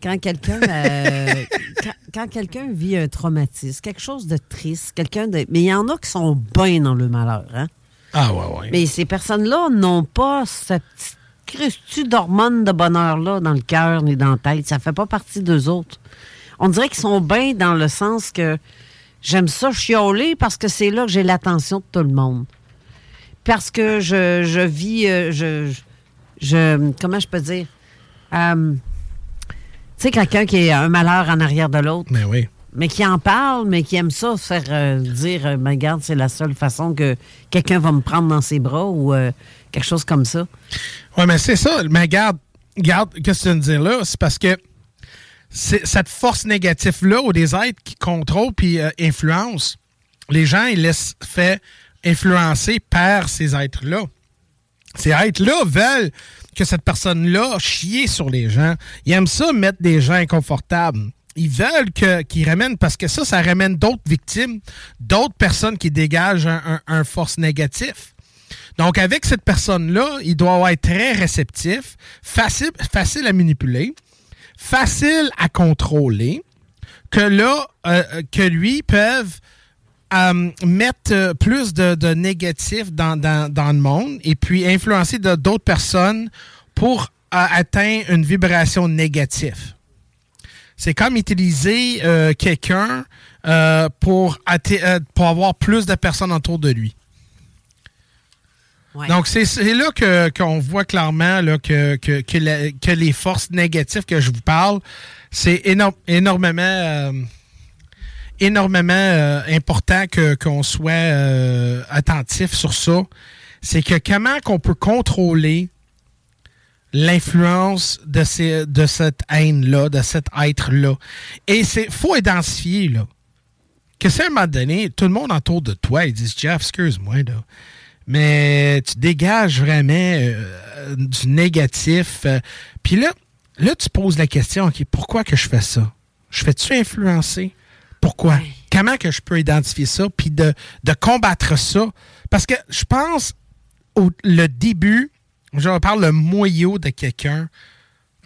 Quand quelqu'un euh, quand, quelqu'un vit un traumatisme, quelque chose de triste, quelqu'un de. Mais il y en a qui sont bien dans le malheur, hein? Ah ouais, ouais. Mais ces personnes-là n'ont pas cette petite d'hormones de bonheur-là dans le cœur ni dans la tête. Ça fait pas partie d'eux autres on dirait qu'ils sont bien dans le sens que j'aime ça chioler parce que c'est là que j'ai l'attention de tout le monde. Parce que je, vis, euh, je, je, comment je peux dire? Euh, tu sais, quelqu'un qui a un malheur en arrière de l'autre. Mais oui. Mais qui en parle, mais qui aime ça, faire euh, dire, mais regarde, c'est la seule façon que quelqu'un va me prendre dans ses bras ou quelque chose comme ça. Oui, mais c'est ça. Mais regarde, regarde, qu'est-ce que tu veux me dire là? C'est parce que cette force négative-là ou des êtres qui contrôlent puis euh, influencent, les gens, ils laissent fait influencer par ces êtres-là. Ces êtres-là veulent que cette personne-là chie sur les gens. Ils aiment ça mettre des gens inconfortables. Ils veulent qu'ils ramènent, parce que ça, ça ramène d'autres victimes, d'autres personnes qui dégagent un, force négatif. Donc, avec cette personne-là, il doit être très réceptif, facile, facile à manipuler facile à contrôler, que là, euh, que lui peuvent euh, mettre plus de, de négatifs dans, le monde et puis influencer d'autres personnes pour euh, atteindre une vibration négative. C'est comme utiliser quelqu'un pour avoir plus de personnes autour de lui. Donc, c'est là qu'on voit clairement que, que, les forces négatives que je vous parle, c'est énormément, euh, énormément euh, important qu'on soit euh, attentif sur ça. C'est que comment qu'on peut contrôler l'influence de, de cette haine-là, de cet être-là. Et c'est faut identifier, là, que c'est un moment donné, tout le monde autour de toi, ils disent, Jeff, excuse-moi, mais tu dégages vraiment euh, du négatif. Euh. Puis là, là, tu poses la question, OK, pourquoi que je fais ça? Je fais-tu influencer? Pourquoi? Comment que je peux identifier ça? Puis de, combattre ça? Parce que je pense, au le début, je parle le moyau de quelqu'un,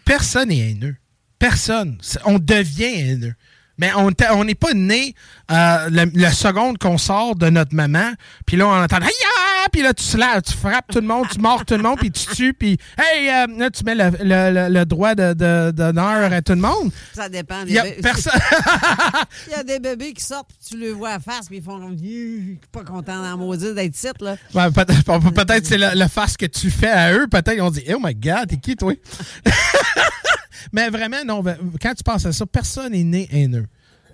personne n'est haineux. Personne. On devient haineux. Mais on n'est pas né euh, la, seconde qu'on sort de notre maman, puis là, on entend puis là, tu slaps, tu frappes tout le monde, tu mords tout le monde, puis tu tues, puis hey, euh, là, tu mets le, le- le- le droit de- de- d'honneur à tout le monde. Ça dépend. Il y a personne. Il y a des bébés qui sortent, puis tu le vois à face, puis ils font pas content dans maudit d'être ici, là. Ouais, peut-être peut-être c'est le, le face que tu fais à eux. Peut-être ils ont dit Oh my God, t'es qui, toi? Mais vraiment, non, ben, quand tu penses à ça, personne n'est né haineux.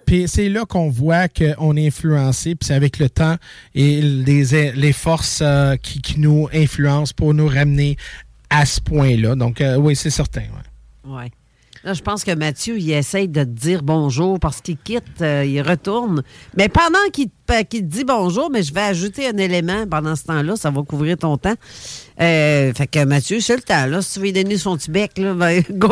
Puis c'est là qu'on voit qu'on est influencé, puis c'est avec le temps et les, les forces euh, qui, qui nous influencent pour nous ramener à ce point-là. Donc, euh, oui, c'est certain. ouais. Ouais. Là, je pense que Mathieu, il essaye de te dire bonjour parce qu'il quitte, euh, il retourne. Mais pendant qu'il te dit bonjour, mais je vais ajouter un élément pendant ce temps-là, ça va couvrir ton temps. Euh, fait que Mathieu, c'est le temps. Là, si tu veux lui donner son petit bec, là, ben, go!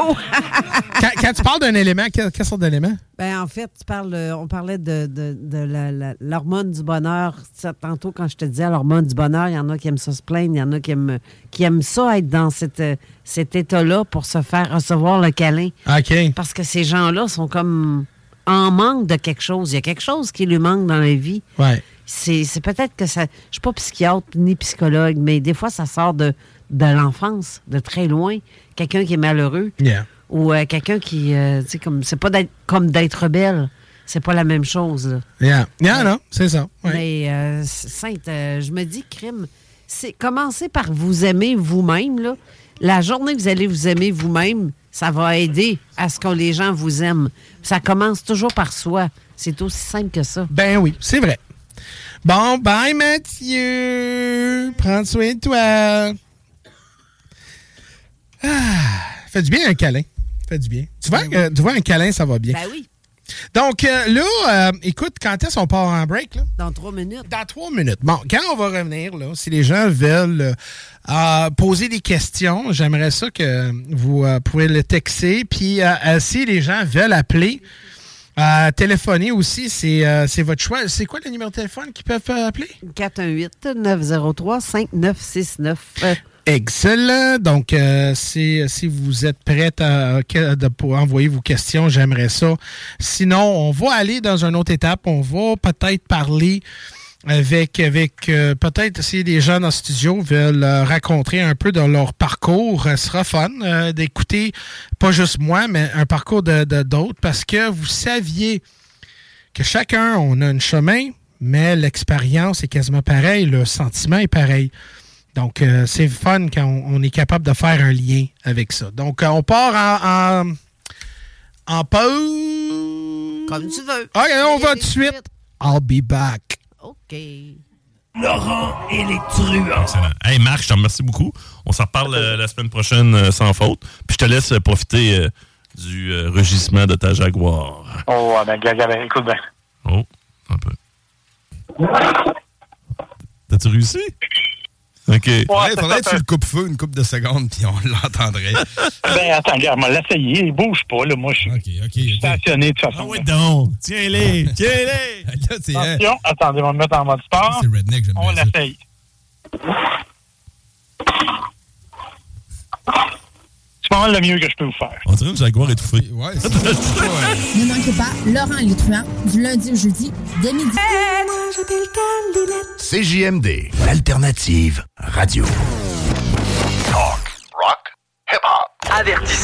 quand, quand tu parles d'un élément, quelle, quelle sorte d'élément? Ben, en fait, tu parles, on parlait de, de, de l'hormone du bonheur. Tantôt, quand je te disais l'hormone du bonheur, il y en a qui aiment ça se plaindre, il y en a qui aiment, qui aiment ça être dans cette, cet état-là pour se faire recevoir le câlin. OK. Parce que ces gens-là sont comme en manque de quelque chose. Il y a quelque chose qui lui manque dans la vie. Ouais. C'est, peut-être que ça. Je suis pas psychiatre ni psychologue, mais des fois, ça sort de, de l'enfance, de très loin. Quelqu'un qui est malheureux. Yeah. Ou euh, quelqu'un qui. euh, tu sais, comme. C'est pas d'être, comme d'être belle. C'est pas la même chose, là. Yeah. Yeah, non, c'est ça. Mais, euh, Sainte, je me dis, crime, c'est commencer par vous aimer vous-même, là. La journée que vous allez vous aimer vous-même, ça va aider à ce que les gens vous aiment. Ça commence toujours par soi. C'est aussi simple que ça. Ben oui, c'est vrai. Bon, bye Mathieu. Prends soin de toi. Ah, fait du bien un câlin. Fait du bien. Tu vois, que- tu vois un câlin, ça va bien. Ben oui. Donc euh, là, euh, écoute, quand est-ce qu'on part en break? Là? Dans trois minutes. Dans trois minutes. Bon, quand on va revenir, là, si les gens veulent euh, poser des questions, j'aimerais ça que vous pouvez le texter. Puis si les gens veulent appeler, euh, téléphoner aussi, c'est euh, c'est votre choix. C'est quoi le numéro de téléphone qu'ils peuvent euh, appeler? 418-903-5969. Euh, Excellent. Donc, euh, si, si vous êtes prête à, de, pour envoyer vos questions, j'aimerais ça. Sinon, on va aller dans une autre étape. On va peut-être parler avec, avec euh, peut-être si des gens dans le studio veulent euh, raconter un peu de leur parcours. Euh, Ce sera fun euh, d'écouter, pas juste moi, mais un parcours de d'autres parce que vous saviez que chacun, on a un chemin, mais l'expérience est quasiment pareille, le sentiment est pareil. Donc, euh, c'est fun quand on, on est capable de faire un lien avec ça. Donc, euh, on part en, en, en pause. Comme tu veux. OK, on va tout de suite. I'll be back. OK. Laurent et les truands. Excellent. Hey Marc, je te remercie beaucoup. On s'en reparle euh, la semaine prochaine euh, sans faute. Puis je te laisse euh, profiter euh, du euh, rugissement de ta Jaguar. Oh, ben, gars, gars, ben, écoute bien. Oh, un peu. T'as-tu réussi? OK. faudrait, faudrait que tu le coupes-feu une coupe de secondes, puis on l'entendrait. Ben, attends, regarde, on va l'essayer. Il bouge pas, là. Moi, je suis stationné de toute façon. Ah oui, donc. Tiens-les. Tiens-les. Attention, attendez, on va me mettre en mode sport. C'est redneck, j'aime On l'essaye. C'est pas mal le mieux que je peux vous faire. On dirait une Jaguar étouffée. Ouais, Ne manquez pas Laurent et les truands du lundi au jeudi dès midi. CJMD, l'alternative radio.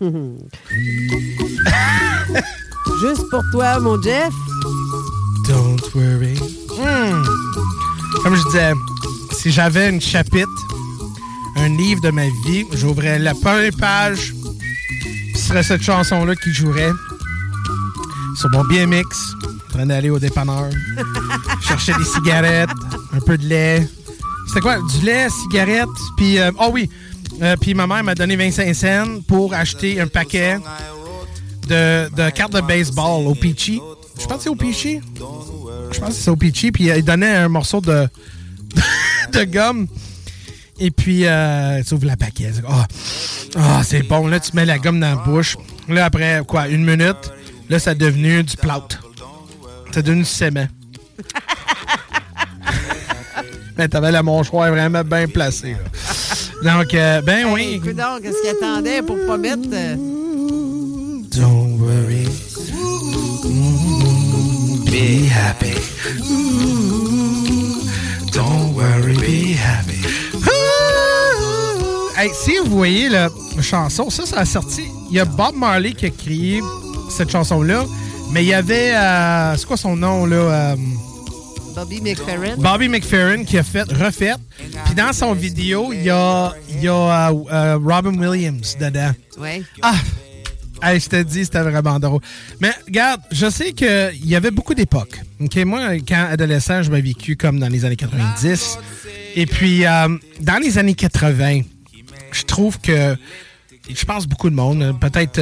Juste pour toi, mon Jeff. Don't worry. Hmm. Comme je disais, si j'avais une chapitre, un livre de ma vie, j'ouvrais la première page, puis ce serait cette chanson-là qui jouerait sur mon BMX, en train d'aller au dépanneur, chercher des cigarettes, un peu de lait. C'était quoi? Du lait, cigarettes, puis... euh, oh oui! Euh, puis ma mère m'a donné 25 cents pour acheter un paquet de, de cartes de baseball au Peachy. Je pense que c'est au Peachy. Je pense que c'est au Peachy. Puis il donnait un morceau de, de gomme. Et puis, euh, tu la paquet. Ah, oh, c'est bon. Là, tu mets la gomme dans la bouche. Là, après, quoi, une minute, là, ça a devenu du plout. Ça a devenu du sément. Mais t'avais la mâchoire vraiment bien placée. Donc, euh, ben oui. Écoute donc, qu'est-ce qu'il attendait pour pas mettre... Euh, Don't worry. Be happy. Don't worry, be happy. Hey, si vous voyez la chanson, ça, ça a sorti. Il y a Bob Marley qui a créé cette chanson-là, mais il y avait. Euh, c'est quoi son nom, là? Euh, Bobby McFerrin. Bobby McFerrin qui a fait, refait. Puis dans son vidéo, il y a, y a euh, Robin Williams dedans. Oui. Ah! Hey, je te dis, c'était vraiment drôle. Mais regarde, je sais qu'il y avait beaucoup d'époques. Moi, quand adolescent, je m'ai vécu comme dans les années 90. Et puis, dans les années 80, je trouve que je pense beaucoup de monde, peut-être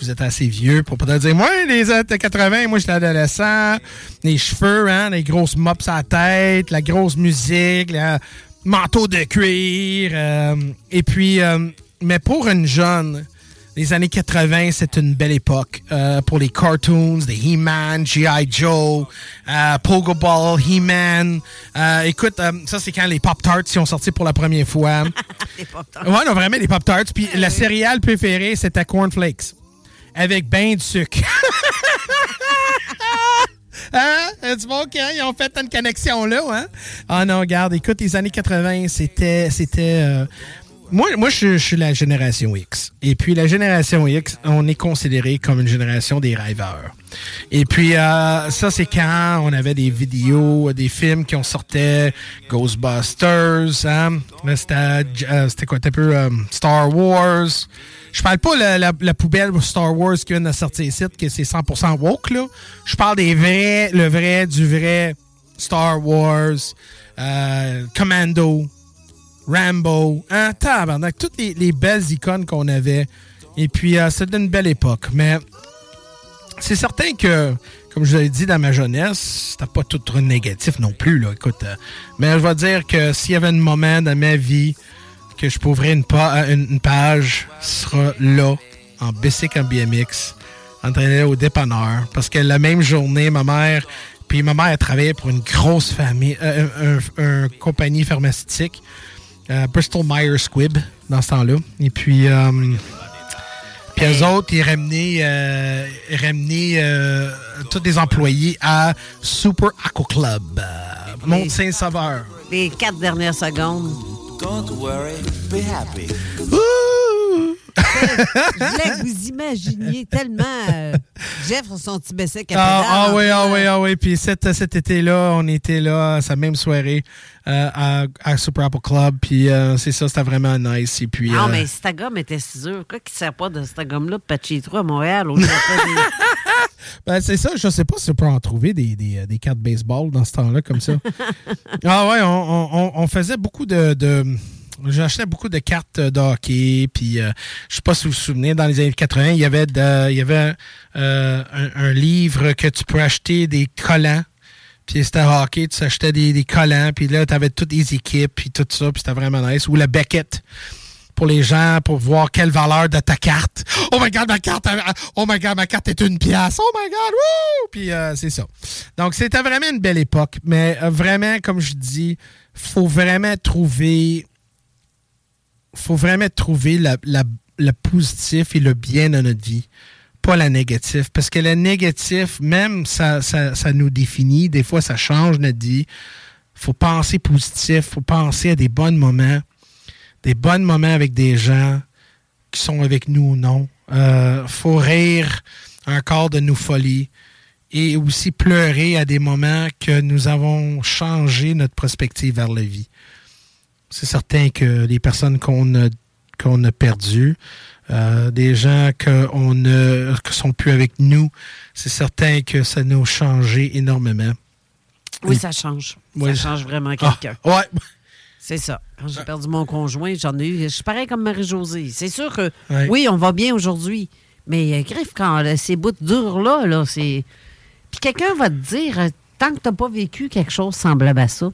vous êtes assez vieux pour peut-être dire Moi, les années 80, moi j'étais adolescent, les cheveux, hein, les grosses mops à la tête, la grosse musique, le manteau de cuir. et puis, mais pour une jeune, les années 80, c'est une belle époque euh, pour les cartoons, des He-Man, G.I. Joe, euh, Pogo Ball, He-Man. Euh, écoute, ça, c'est quand les Pop-Tarts sont sortis pour la première fois. les Pop-Tarts. Ouais, non, vraiment, les Pop-Tarts. Puis la céréale préférée, c'était Corn Flakes. Avec ben du sucre. Hein? Tu vois, OK, ils ont fait une connexion là, hein? Ah non, regarde, écoute, les années 80, c'était. c'était moi, moi je, suis la génération X. Et puis, la génération X, on est considéré comme une génération des rêveurs. Et puis, euh, ça, c'est quand on avait des vidéos, des films qui ont sorti Ghostbusters, hein? c'était quoi? Un peu Star Wars. Je parle pas la, la, la, poubelle Star Wars qui vient de sortir ici, que c'est 100% woke, là. Je parle des vrais, le vrai, du vrai Star Wars, euh, Commando, Rambo, hein, tabarnak, toutes les, les, belles icônes qu'on avait. Et puis, euh, c'était une belle époque. Mais c'est certain que, comme je vous l'ai dit dans ma jeunesse, c'était pas tout négatif non plus, là. Écoute, euh, mais je vais dire que s'il y avait un moment dans ma vie que je pourrais une, pa une, une page, ce sera là, en bicycle en BMX, en train au dépanneur. Parce que la même journée, ma mère, puis ma mère, travaillait pour une grosse famille, euh, un, un, un compagnie pharmaceutique. Euh, Bristol Myers Squibb dans ce temps-là. Et puis, euh, puis eux autres, ils ramenaient, euh, ramenaient euh, tous les employés à Super Aqua Club. Mont Saint-Sauveur. Les quatre dernières secondes. Don't worry, be happy. Je voulais que vous imaginiez tellement euh, Jeff son petit besset ah, ah oui, ah oui, ah oui. Puis cet, cet été-là, on était là, sa même soirée euh, à, à, Super Apple Club. Puis euh, c'est ça, c'était vraiment nice. Et puis, non, mais cette gomme était si dure. Quoi qu'il ne sert pas de cette gomme-là de Pachitro à Montréal? Au des... ben, c'est ça, je sais pas si on peut en trouver des, des, des cartes baseball dans ce temps-là comme ça. ah ouais, on, on, on, faisait beaucoup de... de J'achetais beaucoup de cartes de hockey, puis euh, je sais pas si vous vous souvenez, dans les années 80, il y avait, il y avait euh, un, livre que tu peux acheter des collants. Puis c'était hockey, tu achetais des, des collants, puis là, tu avais toutes les équipes, puis tout ça, puis c'était vraiment nice. Ou le Beckett pour les gens, pour voir quelle valeur de ta carte. Oh my God, ma carte, oh my God, ma carte est une pièce. Oh my God, wouh! Puis euh, c'est ça. Donc, c'était vraiment une belle époque. Mais euh, vraiment, comme je dis, faut vraiment trouver faut vraiment trouver la, la, le positif et le bien dans notre vie, pas la négative. Parce que le négatif, même, ça, ça, ça nous définit. Des fois, ça change notre vie. faut penser positif, faut penser à des bons moments, des bons moments avec des gens qui sont avec nous ou non. Euh, faut rire encore de nos folies et aussi pleurer à des moments que nous avons changé notre perspective vers la vie c'est certain que les personnes qu'on a, qu'on a perdues, euh, des gens qu'on ne que sont plus avec nous, c'est certain que ça nous a changé énormément. Oui, ça change. Ça change vraiment ah, quelqu'un. ouais. C'est ça. Quand j'ai perdu mon conjoint, j'en ai eu. Je suis pareil comme Marie-Josée. C'est sûr que Ouais. oui, on va bien aujourd'hui. Mais euh, griffe, quand là, ces bouts durs là, là, c'est. Puis quelqu'un va te dire, tant que tu n'as pas vécu quelque chose semblable à ça,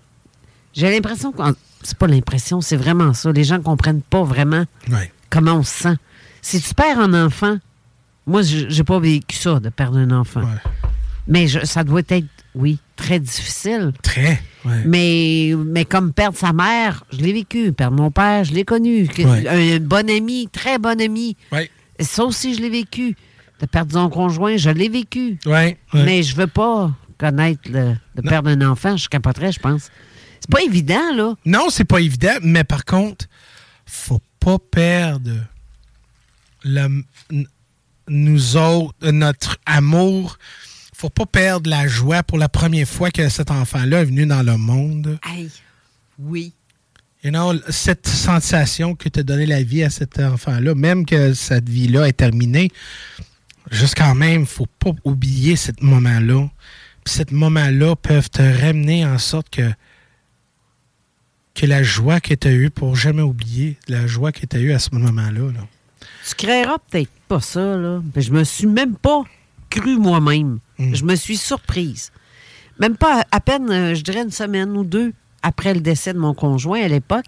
j'ai l'impression que. C'est pas l'impression, c'est vraiment ça. Les gens ne comprennent pas vraiment comment on se sent. Si tu perds un enfant, moi, je- j'ai pas vécu ça, de perdre un enfant. Mais je- ça doit être, oui, très difficile. Très. ouais. Mais, mais comme perdre sa mère, je l'ai vécu. Perdre mon père, je l'ai connu. Un bon ami, très bon ami. Ça aussi, je l'ai vécu. De perdre son conjoint, je l'ai vécu. Mais je veux pas connaître le, de perdre un enfant. Je capoterais, je pense. C'est pas évident, là. Non, c'est pas évident, mais par contre, faut pas perdre le- nous autres, euh, notre amour. Faut pas perdre la joie pour la première fois que cet enfant-là est venu dans le monde. Aïe. Oui. You know, cette sensation que tu as donné la vie à cet enfant-là, même que cette vie-là est terminée, juste quand même, faut pas oublier ce moment-là. Puis ce moment-là peuvent te ramener en sorte que que la joie que tu as eue pour jamais oublier, la joie que tu as eue à ce moment-là. là. Tu créeras peut-être pas ça, là. Mais je me suis même pas cru moi-même. Hmm. Je me suis surprise. Même pas à peine, euh, je dirais une semaine ou deux après le décès de mon conjoint à l'époque,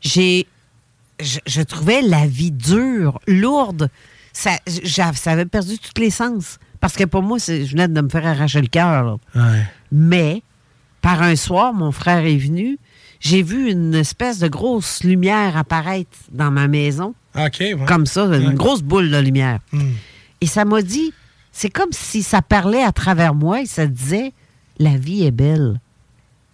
j'ai. Je, je trouvais la vie dure, lourde. Ça, avait perdu tous les sens. Parce que pour moi, c'est- je venais de me faire arracher le cœur. Mais, par un soir, mon frère est venu. J'ai vu une espèce de grosse lumière apparaître dans ma maison. OK, ouais. Comme ça, une Ouais. grosse boule de lumière. Hmm. Et ça m'a dit, c'est comme si ça parlait à travers moi et ça disait, la vie est belle.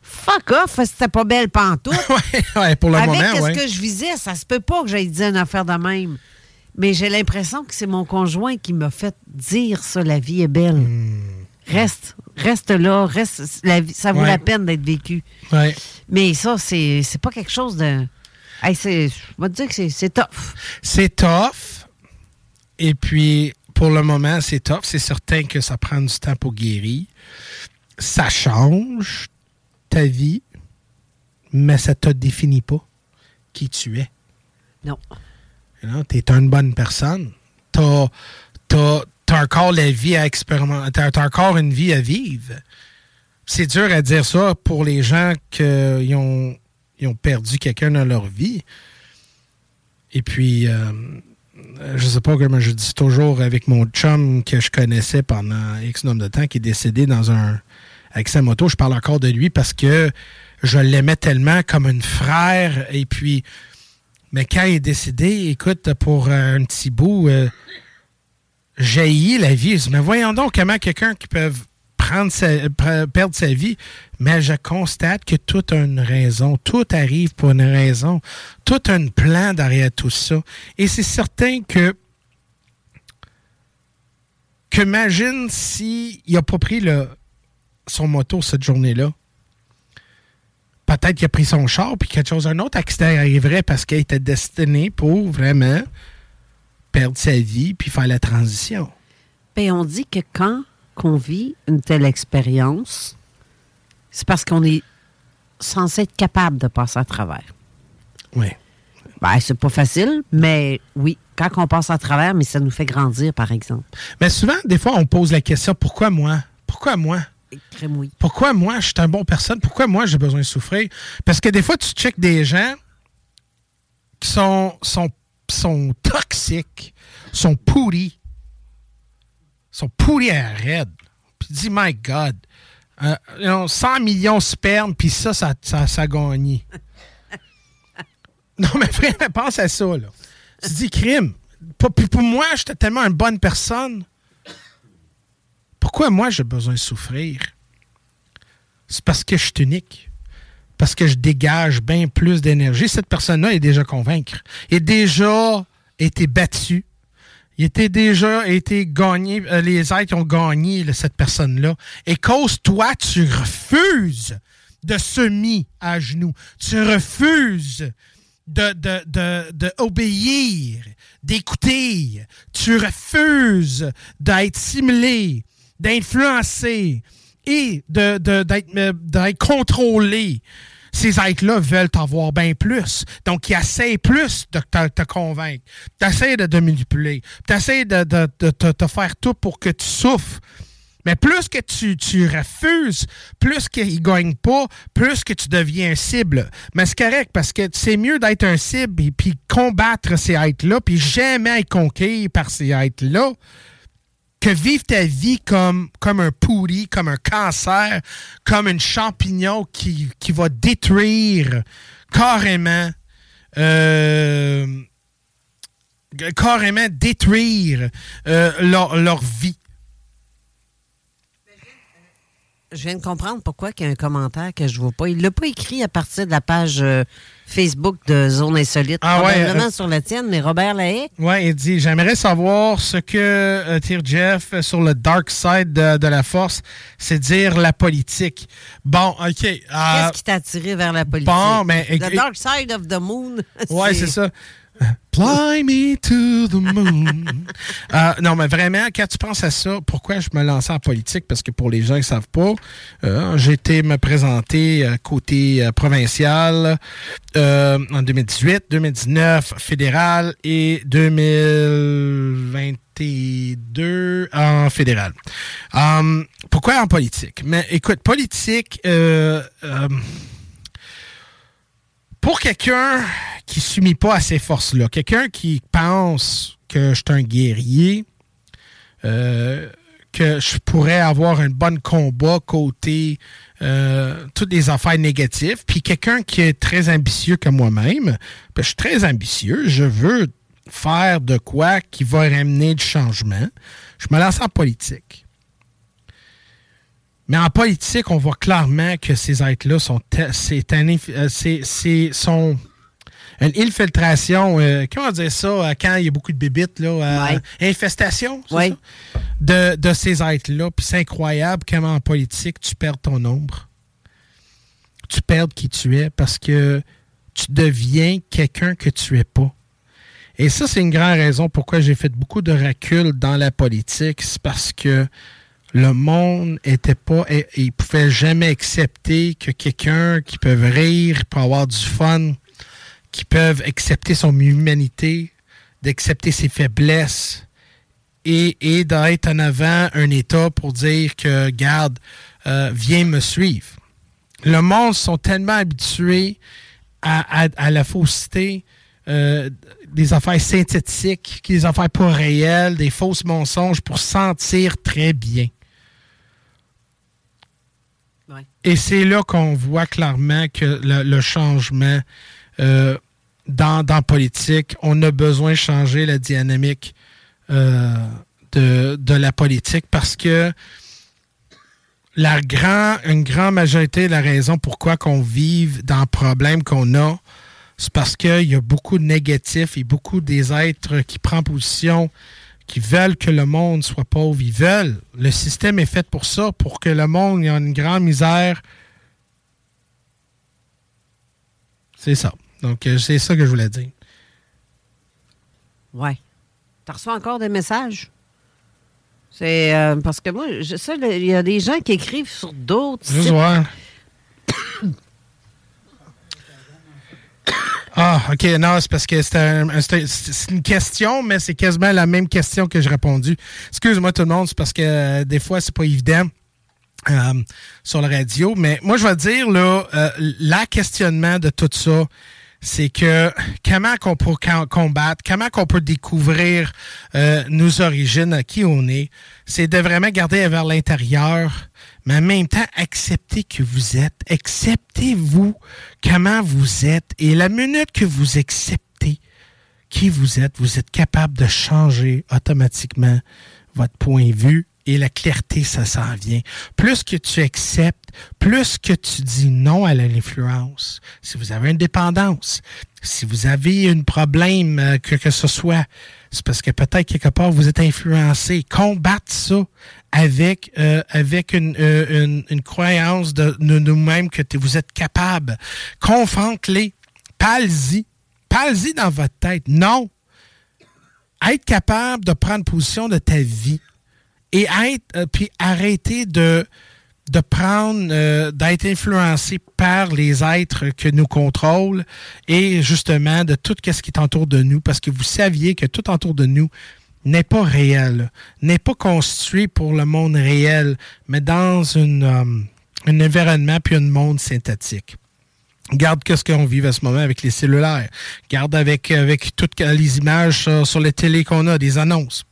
Fuck off, c'était pas belle pantoute. ouais, pour le Avec moment, ce ouais. que je visais, ça se peut pas que j'aille dire une affaire de même. Mais j'ai l'impression que c'est mon conjoint qui m'a fait dire ça, la vie est belle. Hmm. Reste, reste là, reste, la vie- ça vaut Ouais. la peine d'être vécu. Ouais. Mais ça, c'est c'est pas quelque chose de... Hey, je vais te dire que c'est- tough. C'est tough. Et puis, pour le moment, c'est tough. C'est certain que ça prend du temps pour guérir. Ça change ta vie, mais ça te définit pas qui tu es. Non. Tu es une bonne personne. Tu as, encore la vie à expérimenter. Tu as, encore une vie à vivre. C'est dur à dire ça pour les gens qui ont, ont perdu quelqu'un dans leur vie. Et puis, euh, je sais pas comment je dis toujours avec mon chum que je connaissais pendant X nombre de temps, qui est décédé dans un sa moto. Je parle encore de lui parce que je l'aimais tellement comme un frère. Et puis, mais quand il est décédé, écoute, pour un petit bout, euh, jaillit la vie. Mais voyons donc comment quelqu'un qui peut perdre sa vie. Mais je constate que tout a une raison. Tout arrive pour une raison. Tout un plan derrière tout ça. Et c'est certain que que imagine s'il n'a pas pris son moto cette journée-là. Peut-être qu'il a pris son char puis quelque chose, un autre accident arriverait parce qu'il était destiné pour vraiment perdre sa vie puis faire la transition. Ben, on dit que quand qu'on vit une telle expérience, c'est parce qu'on est censé être capable de passer à travers. Oui. Ben, c'est pas facile, mais oui, quand on passe à travers, mais ça nous fait grandir, par exemple. Mais souvent, des fois, on pose la question pourquoi moi? Pourquoi moi? Pourquoi moi, je suis un bon personne? Pourquoi moi, j'ai besoin de souffrir? Parce que des fois, tu checkes des gens qui sont, sont, sont toxiques, sont pourris, sont pourris à raide. Puis dis, my God, euh, you know, 100 millions de sperme, puis ça, ça, ça, ça a gagné. non, mais vraiment, pense à ça, là. Tu dis, crime. Pour, pour moi, j'étais tellement une bonne personne. Pourquoi moi j'ai besoin de souffrir? C'est parce que je suis unique. Parce que je dégage bien plus d'énergie. Cette personne-là est déjà convaincre. Il a déjà été battu. Il était déjà été gagné. euh, les êtres ont gagné cette personne-là. Et cause toi, tu refuses de se mis à genoux. Tu refuses de, de, de, d'écouter. Tu refuses d'être simulé, d'influencer et de, euh, d'être contrôlé. Ces êtres-là veulent t'avoir bien plus. Donc, ils essayent plus de te, convaincre. Tu essaies de te manipuler. Tu essaies de, te faire tout pour que tu souffres. Mais plus que tu, refuses, plus qu'ils ne gagnent pas, plus que tu deviens un cible. Mais c'est correct parce que c'est mieux d'être un cible et puis combattre ces êtres-là, puis jamais être conquis par ces êtres-là, que vivre ta vie comme, comme un pourri, comme un cancer, comme un champignon qui, qui va détruire carrément, euh, carrément détruire euh, leur, leur vie. Je viens de comprendre pourquoi il y a un commentaire que je ne vois pas. Il ne l'a pas écrit à partir de la page euh, Facebook de Zone Insolite. Ah Probablement euh, sur la tienne, mais Robert Lahaye? Oui, il dit J'aimerais savoir ce que euh, tire Jeff sur le dark side de, la force, c'est dire la politique. Bon, OK. Qu'est-ce qui t'a attiré vers la politique? Bon, mais. The dark side of the moon. Oui, c'est ça. Fly me to the moon. Euh, non, mais vraiment, quand tu penses à ça, pourquoi je me lançais en politique? Parce que pour les gens qui ne savent pas, euh, j'ai été me présenter euh, côté provincial en 2018, 2019 fédéral et 2022 en fédéral. pourquoi en politique? Mais écoute, politique pour quelqu'un qui ne pas à ces forces-là, quelqu'un qui pense que je suis un guerrier, euh, que je pourrais avoir un bon combat côté euh, toutes les affaires négatives, puis quelqu'un qui est très ambitieux comme moi-même, je suis très ambitieux, je veux faire de quoi qui va ramener du changement. Je me lance en politique. Mais en politique, on voit clairement que ces êtres-là sont, c'est euh, sont une infiltration, euh, comment dire ça, euh, quand il y a beaucoup de bébites, là, infestation, oui. de, de, ces êtres-là. Puis c'est incroyable comment en politique, tu perds ton ombre. Tu perds qui tu es parce que tu deviens quelqu'un que tu es pas. Et ça, c'est une grande raison pourquoi j'ai fait beaucoup de recul dans la politique. C'est parce que le monde était pas, il pouvait jamais accepter que quelqu'un qui peut rire, peut avoir du fun, qui peuvent accepter son humanité, d'accepter ses faiblesses et, d'être en avant un État pour dire que, garde, euh, viens me suivre. Le monde sont tellement habitués à, à, la fausseté, euh, des affaires synthétiques, des affaires pas réelles, des fausses mensonges pour sentir très bien. Et c'est là qu'on voit clairement que le, changement euh, dans, la politique, on a besoin de changer la dynamique euh, de, la politique parce que la grand, une grande majorité de la raison pourquoi qu'on vive dans le problème qu'on a, c'est parce qu'il y a beaucoup de négatifs et beaucoup des êtres qui prennent position qui veulent que le monde soit pauvre. Ils veulent. Le système est fait pour ça, pour que le monde ait une grande misère. C'est ça. Donc, euh, c'est ça que je voulais dire. Ouais. Tu reçois encore des messages? C'est euh, parce que moi, je sais, il y a des gens qui écrivent sur d'autres. Juste voir. Ah, OK. Non, c'est parce que c'est une question, mais c'est quasiment la même question que j'ai répondu. Excuse-moi tout le monde, c'est parce que euh, des fois, c'est pas évident. Euh, sur la radio, mais moi je vais dire là, euh, la questionnement de tout ça, c'est que comment qu'on peut combattre, comment qu'on peut découvrir nos origines, qui on est, c'est de vraiment garder vers l'intérieur, mais en même temps, acceptez que vous êtes. Acceptez-vous comment vous êtes. Et la minute que vous acceptez qui vous êtes, vous êtes capable de changer automatiquement votre point de vue et la clarté, ça s'en vient. Plus que tu acceptes, plus que tu dis non à l'influence. Si vous avez une dépendance, si vous avez un problème, euh, que, que ce soit, c'est parce que peut-être quelque part vous êtes influencé. Combattre ça avec euh, avec une, euh, une, une, croyance de, nous-mêmes que vous êtes capable. Confronte-les. Parle-y. Parle-y dans votre tête. Non. Être capable de prendre position de ta vie et être euh, puis arrêter de de prendre, d'être influencé par les êtres que nous contrôlent et justement de tout ce qui est autour de nous, parce que vous saviez que tout autour de nous n'est pas réel, n'est pas construit pour le monde réel, mais dans une, euh, un environnement puis un monde synthétique. Garde qu'est-ce qu'on vit à ce moment avec les cellulaires. Garde avec, avec toutes les images sur, les télés qu'on a, des annonces.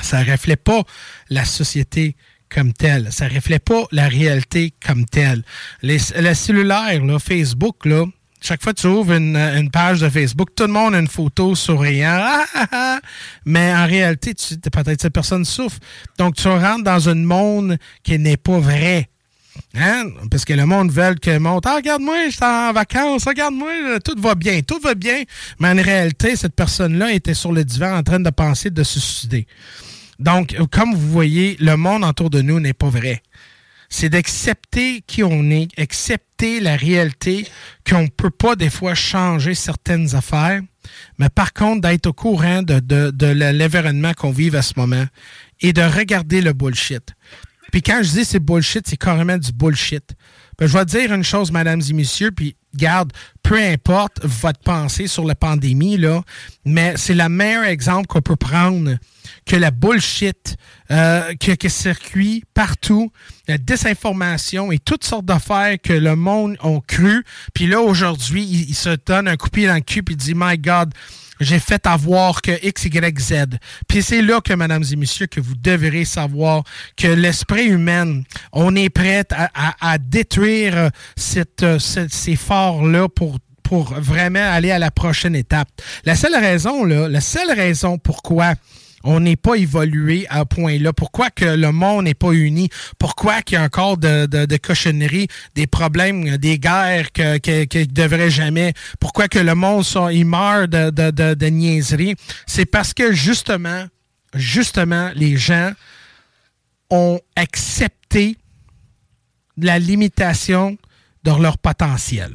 Ça ne reflète pas la société comme telle. Ça ne reflète pas la réalité comme telle. Les, le cellulaire, là, Facebook, là, chaque fois que tu ouvres une, page de Facebook, tout le monde a une photo souriant. Ah, ah, ah. Mais en réalité, peut-être cette personne souffre. Donc, tu rentres dans un monde qui n'est pas vrai. Hein? Parce que le monde veut que monte. Ah, regarde-moi, je suis en vacances. Regarde-moi, tout va bien, tout va bien. Mais en réalité, cette personne-là était sur le divan en train de penser de se suicider. Donc, comme vous voyez, le monde autour de nous n'est pas vrai. C'est d'accepter qui on est, accepter la réalité qu'on ne peut pas des fois changer certaines affaires, mais par contre d'être au courant de, de, de l'événement qu'on vive à ce moment et de regarder le bullshit. Puis quand je dis c'est bullshit, c'est carrément du bullshit. Ben, je vais dire une chose, mesdames et messieurs, puis garde, peu importe votre pensée sur la pandémie, mais c'est le meilleur exemple qu'on peut prendre que la bullshit euh, que, que circuit partout, la désinformation et toutes sortes d'affaires que le monde a cru. Puis là, aujourd'hui, il, se donne un coup de pied dans le cul et dit, My God, j'ai fait avoir que X, Y, Z. Puis c'est là que, mesdames et messieurs, que vous devrez savoir que l'esprit humain, on est prêt à, détruire cette, ces forts-là pour pour vraiment aller à la prochaine étape. La seule raison, là, la seule raison pourquoi on n'est pas évolué à point-là. Pourquoi que le monde n'est pas uni? Pourquoi qu'il y a encore de, de, cochonneries, des problèmes, des guerres que, que, devraient jamais? Pourquoi que le monde il meurt de, de niaiseries? C'est parce que justement, justement, les gens ont accepté la limitation de leur potentiel.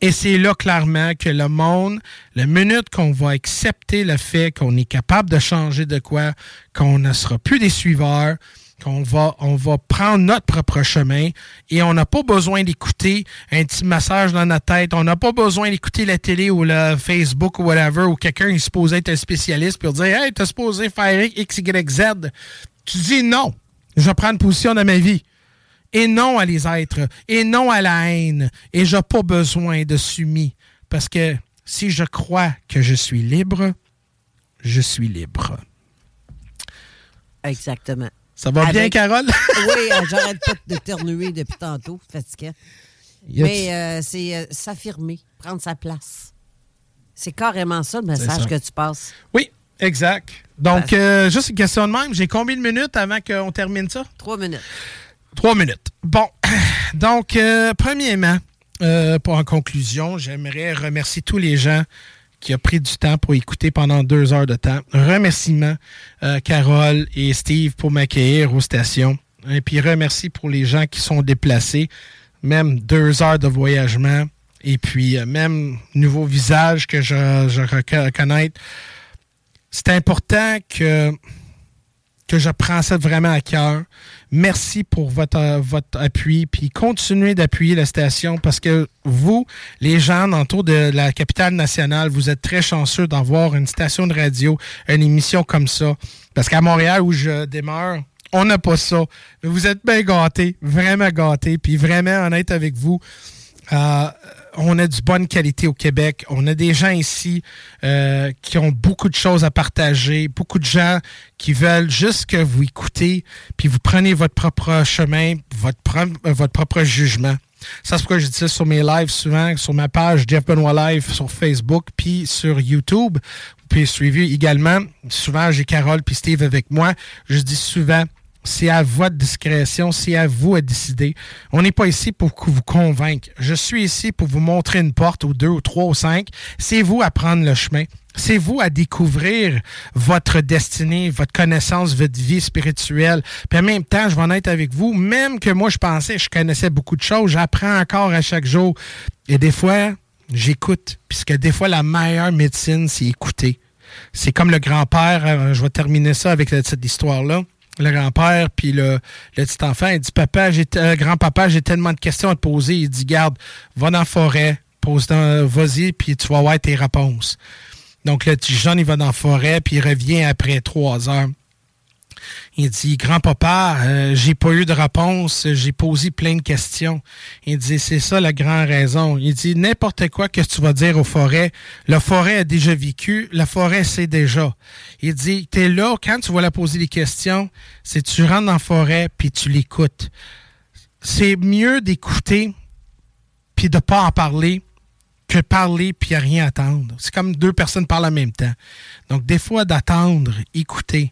Et c'est là clairement que le monde, la minute qu'on va accepter le fait qu'on est capable de changer de quoi, qu'on ne sera plus des suiveurs, qu'on va, on va prendre notre propre chemin et on n'a pas besoin d'écouter un petit massage dans notre tête. On n'a pas besoin d'écouter la télé ou le Facebook ou whatever où quelqu'un est supposé être un spécialiste pour dire Hey, t'es supposé faire X, Y, Z. Tu dis non. Je vais prendre position dans ma vie et non à les êtres, et non à la haine, et j'ai pas besoin de soumis, parce que si je crois que je suis libre, je suis libre. Exactement. Ça va bien, Carole? oui, euh, j'arrête pas de ternuer depuis tantôt, fatigué. Mais euh, c'est euh, s'affirmer, prendre sa place. C'est carrément ça le message que tu passes. Oui, exact. Donc, juste une question de même. J'ai combien de minutes avant qu'on termine ça? Trois minutes. Trois minutes. Bon, donc, euh, premièrement, euh, pour en conclusion, j'aimerais remercier tous les gens qui ont pris du temps pour écouter pendant deux heures de temps. Remerciements, euh, Carole et Steve, pour m'accueillir aux stations. Et puis, remercie pour les gens qui sont déplacés, même deux heures de voyagement. Et puis, même nouveau visage que je, je reconnais. C'est important que, que je prends ça vraiment à cœur. Merci pour votre, euh, votre appui. Puis continuez d'appuyer la station parce que vous, les gens autour de la capitale nationale, vous êtes très chanceux d'avoir une station de radio, une émission comme ça. Parce qu'à Montréal, où je demeure, on n'a pas ça. Vous êtes bien gâtés, vraiment gâtés. Puis vraiment honnête avec vous. Euh, on a du bonne qualité au Québec. On a des gens ici euh, qui ont beaucoup de choses à partager, beaucoup de gens qui veulent juste que vous écoutez, puis vous prenez votre propre chemin, votre, euh, votre propre jugement. Ça, c'est pourquoi je dis ça sur mes lives souvent, sur ma page Jeff Benoit Live sur Facebook, puis sur YouTube. Pouvez suivre également. Souvent, j'ai Carole puis Steve avec moi. Je dis souvent, c'est à votre discrétion, c'est à vous à décider. On n'est pas ici pour vous convaincre. Je suis ici pour vous montrer une porte ou deux ou trois ou cinq. C'est vous à prendre le chemin. C'est vous à découvrir votre destinée, votre connaissance, votre vie spirituelle. Puis en même temps, je vais en être avec vous. Même que moi, je pensais je connaissais beaucoup de choses, j'apprends encore à chaque jour. Et des fois, j'écoute. Puisque des fois, la meilleure médecine, c'est écouter. C'est comme le grand-père. Euh, je vais terminer ça avec cette histoire-là le grand-père, puis le, petit enfant, il dit Papa, j'ai euh, grand-papa, j'ai tellement de questions à te poser. Il dit Garde, va dans la forêt, pose vas-y, puis tu vas voir tes réponses. Donc le petit jeune, il va dans la forêt, puis il revient après trois heures. Il dit, grand-papa, euh, j'ai pas eu de réponse, j'ai posé plein de questions. Il dit, c'est ça la grande raison. Il dit, n'importe quoi que tu vas dire aux forêts, la forêt a déjà vécu, la forêt sait déjà. Il dit, t'es là, quand tu vas la poser des questions, c'est tu rentres dans la forêt puis tu l'écoutes. C'est mieux d'écouter puis de pas en parler que parler puis rien attendre. C'est comme deux personnes parlent en même temps. Donc, des fois, d'attendre, écouter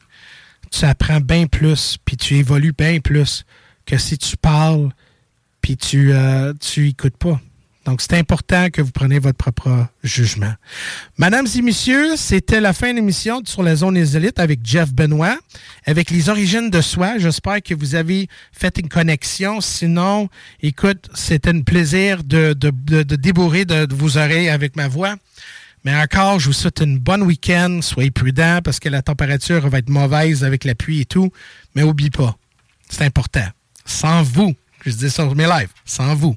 tu apprends bien plus, puis tu évolues bien plus que si tu parles, puis tu euh, tu pas. Donc, c'est important que vous preniez votre propre jugement. Mesdames et messieurs, c'était la fin de l'émission sur la zone des élites avec Jeff Benoît, avec les origines de soi. J'espère que vous avez fait une connexion. Sinon, écoute, c'était un plaisir de, de, de, de débourrer de, vos oreilles avec ma voix. Mais encore, je vous souhaite une bonne week-end. Soyez prudents parce que la température va être mauvaise avec la pluie et tout. Mais n'oubliez pas, c'est important. Sans vous, je dis ça sur mes lives, sans vous,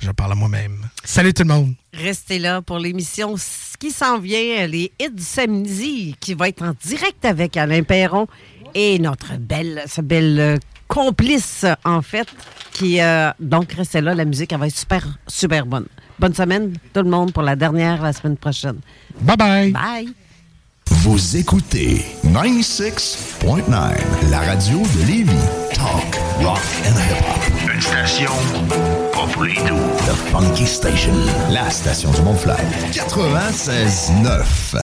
je parle à moi-même. Salut tout le monde. Restez là pour l'émission qui s'en vient, les hits du samedi, qui va être en direct avec Alain Perron et notre belle, sa belle euh, complice, en fait, qui, euh, donc, restez là, la musique, va être super, super bonne. Bonne semaine, tout le monde, pour la dernière la semaine prochaine. Bye bye. Bye. Vous écoutez 96.9, la radio de Lévis. Talk, rock and hip-hop. Une station pas pour les The Funky Station, la station du Mont-Fly. 96.9.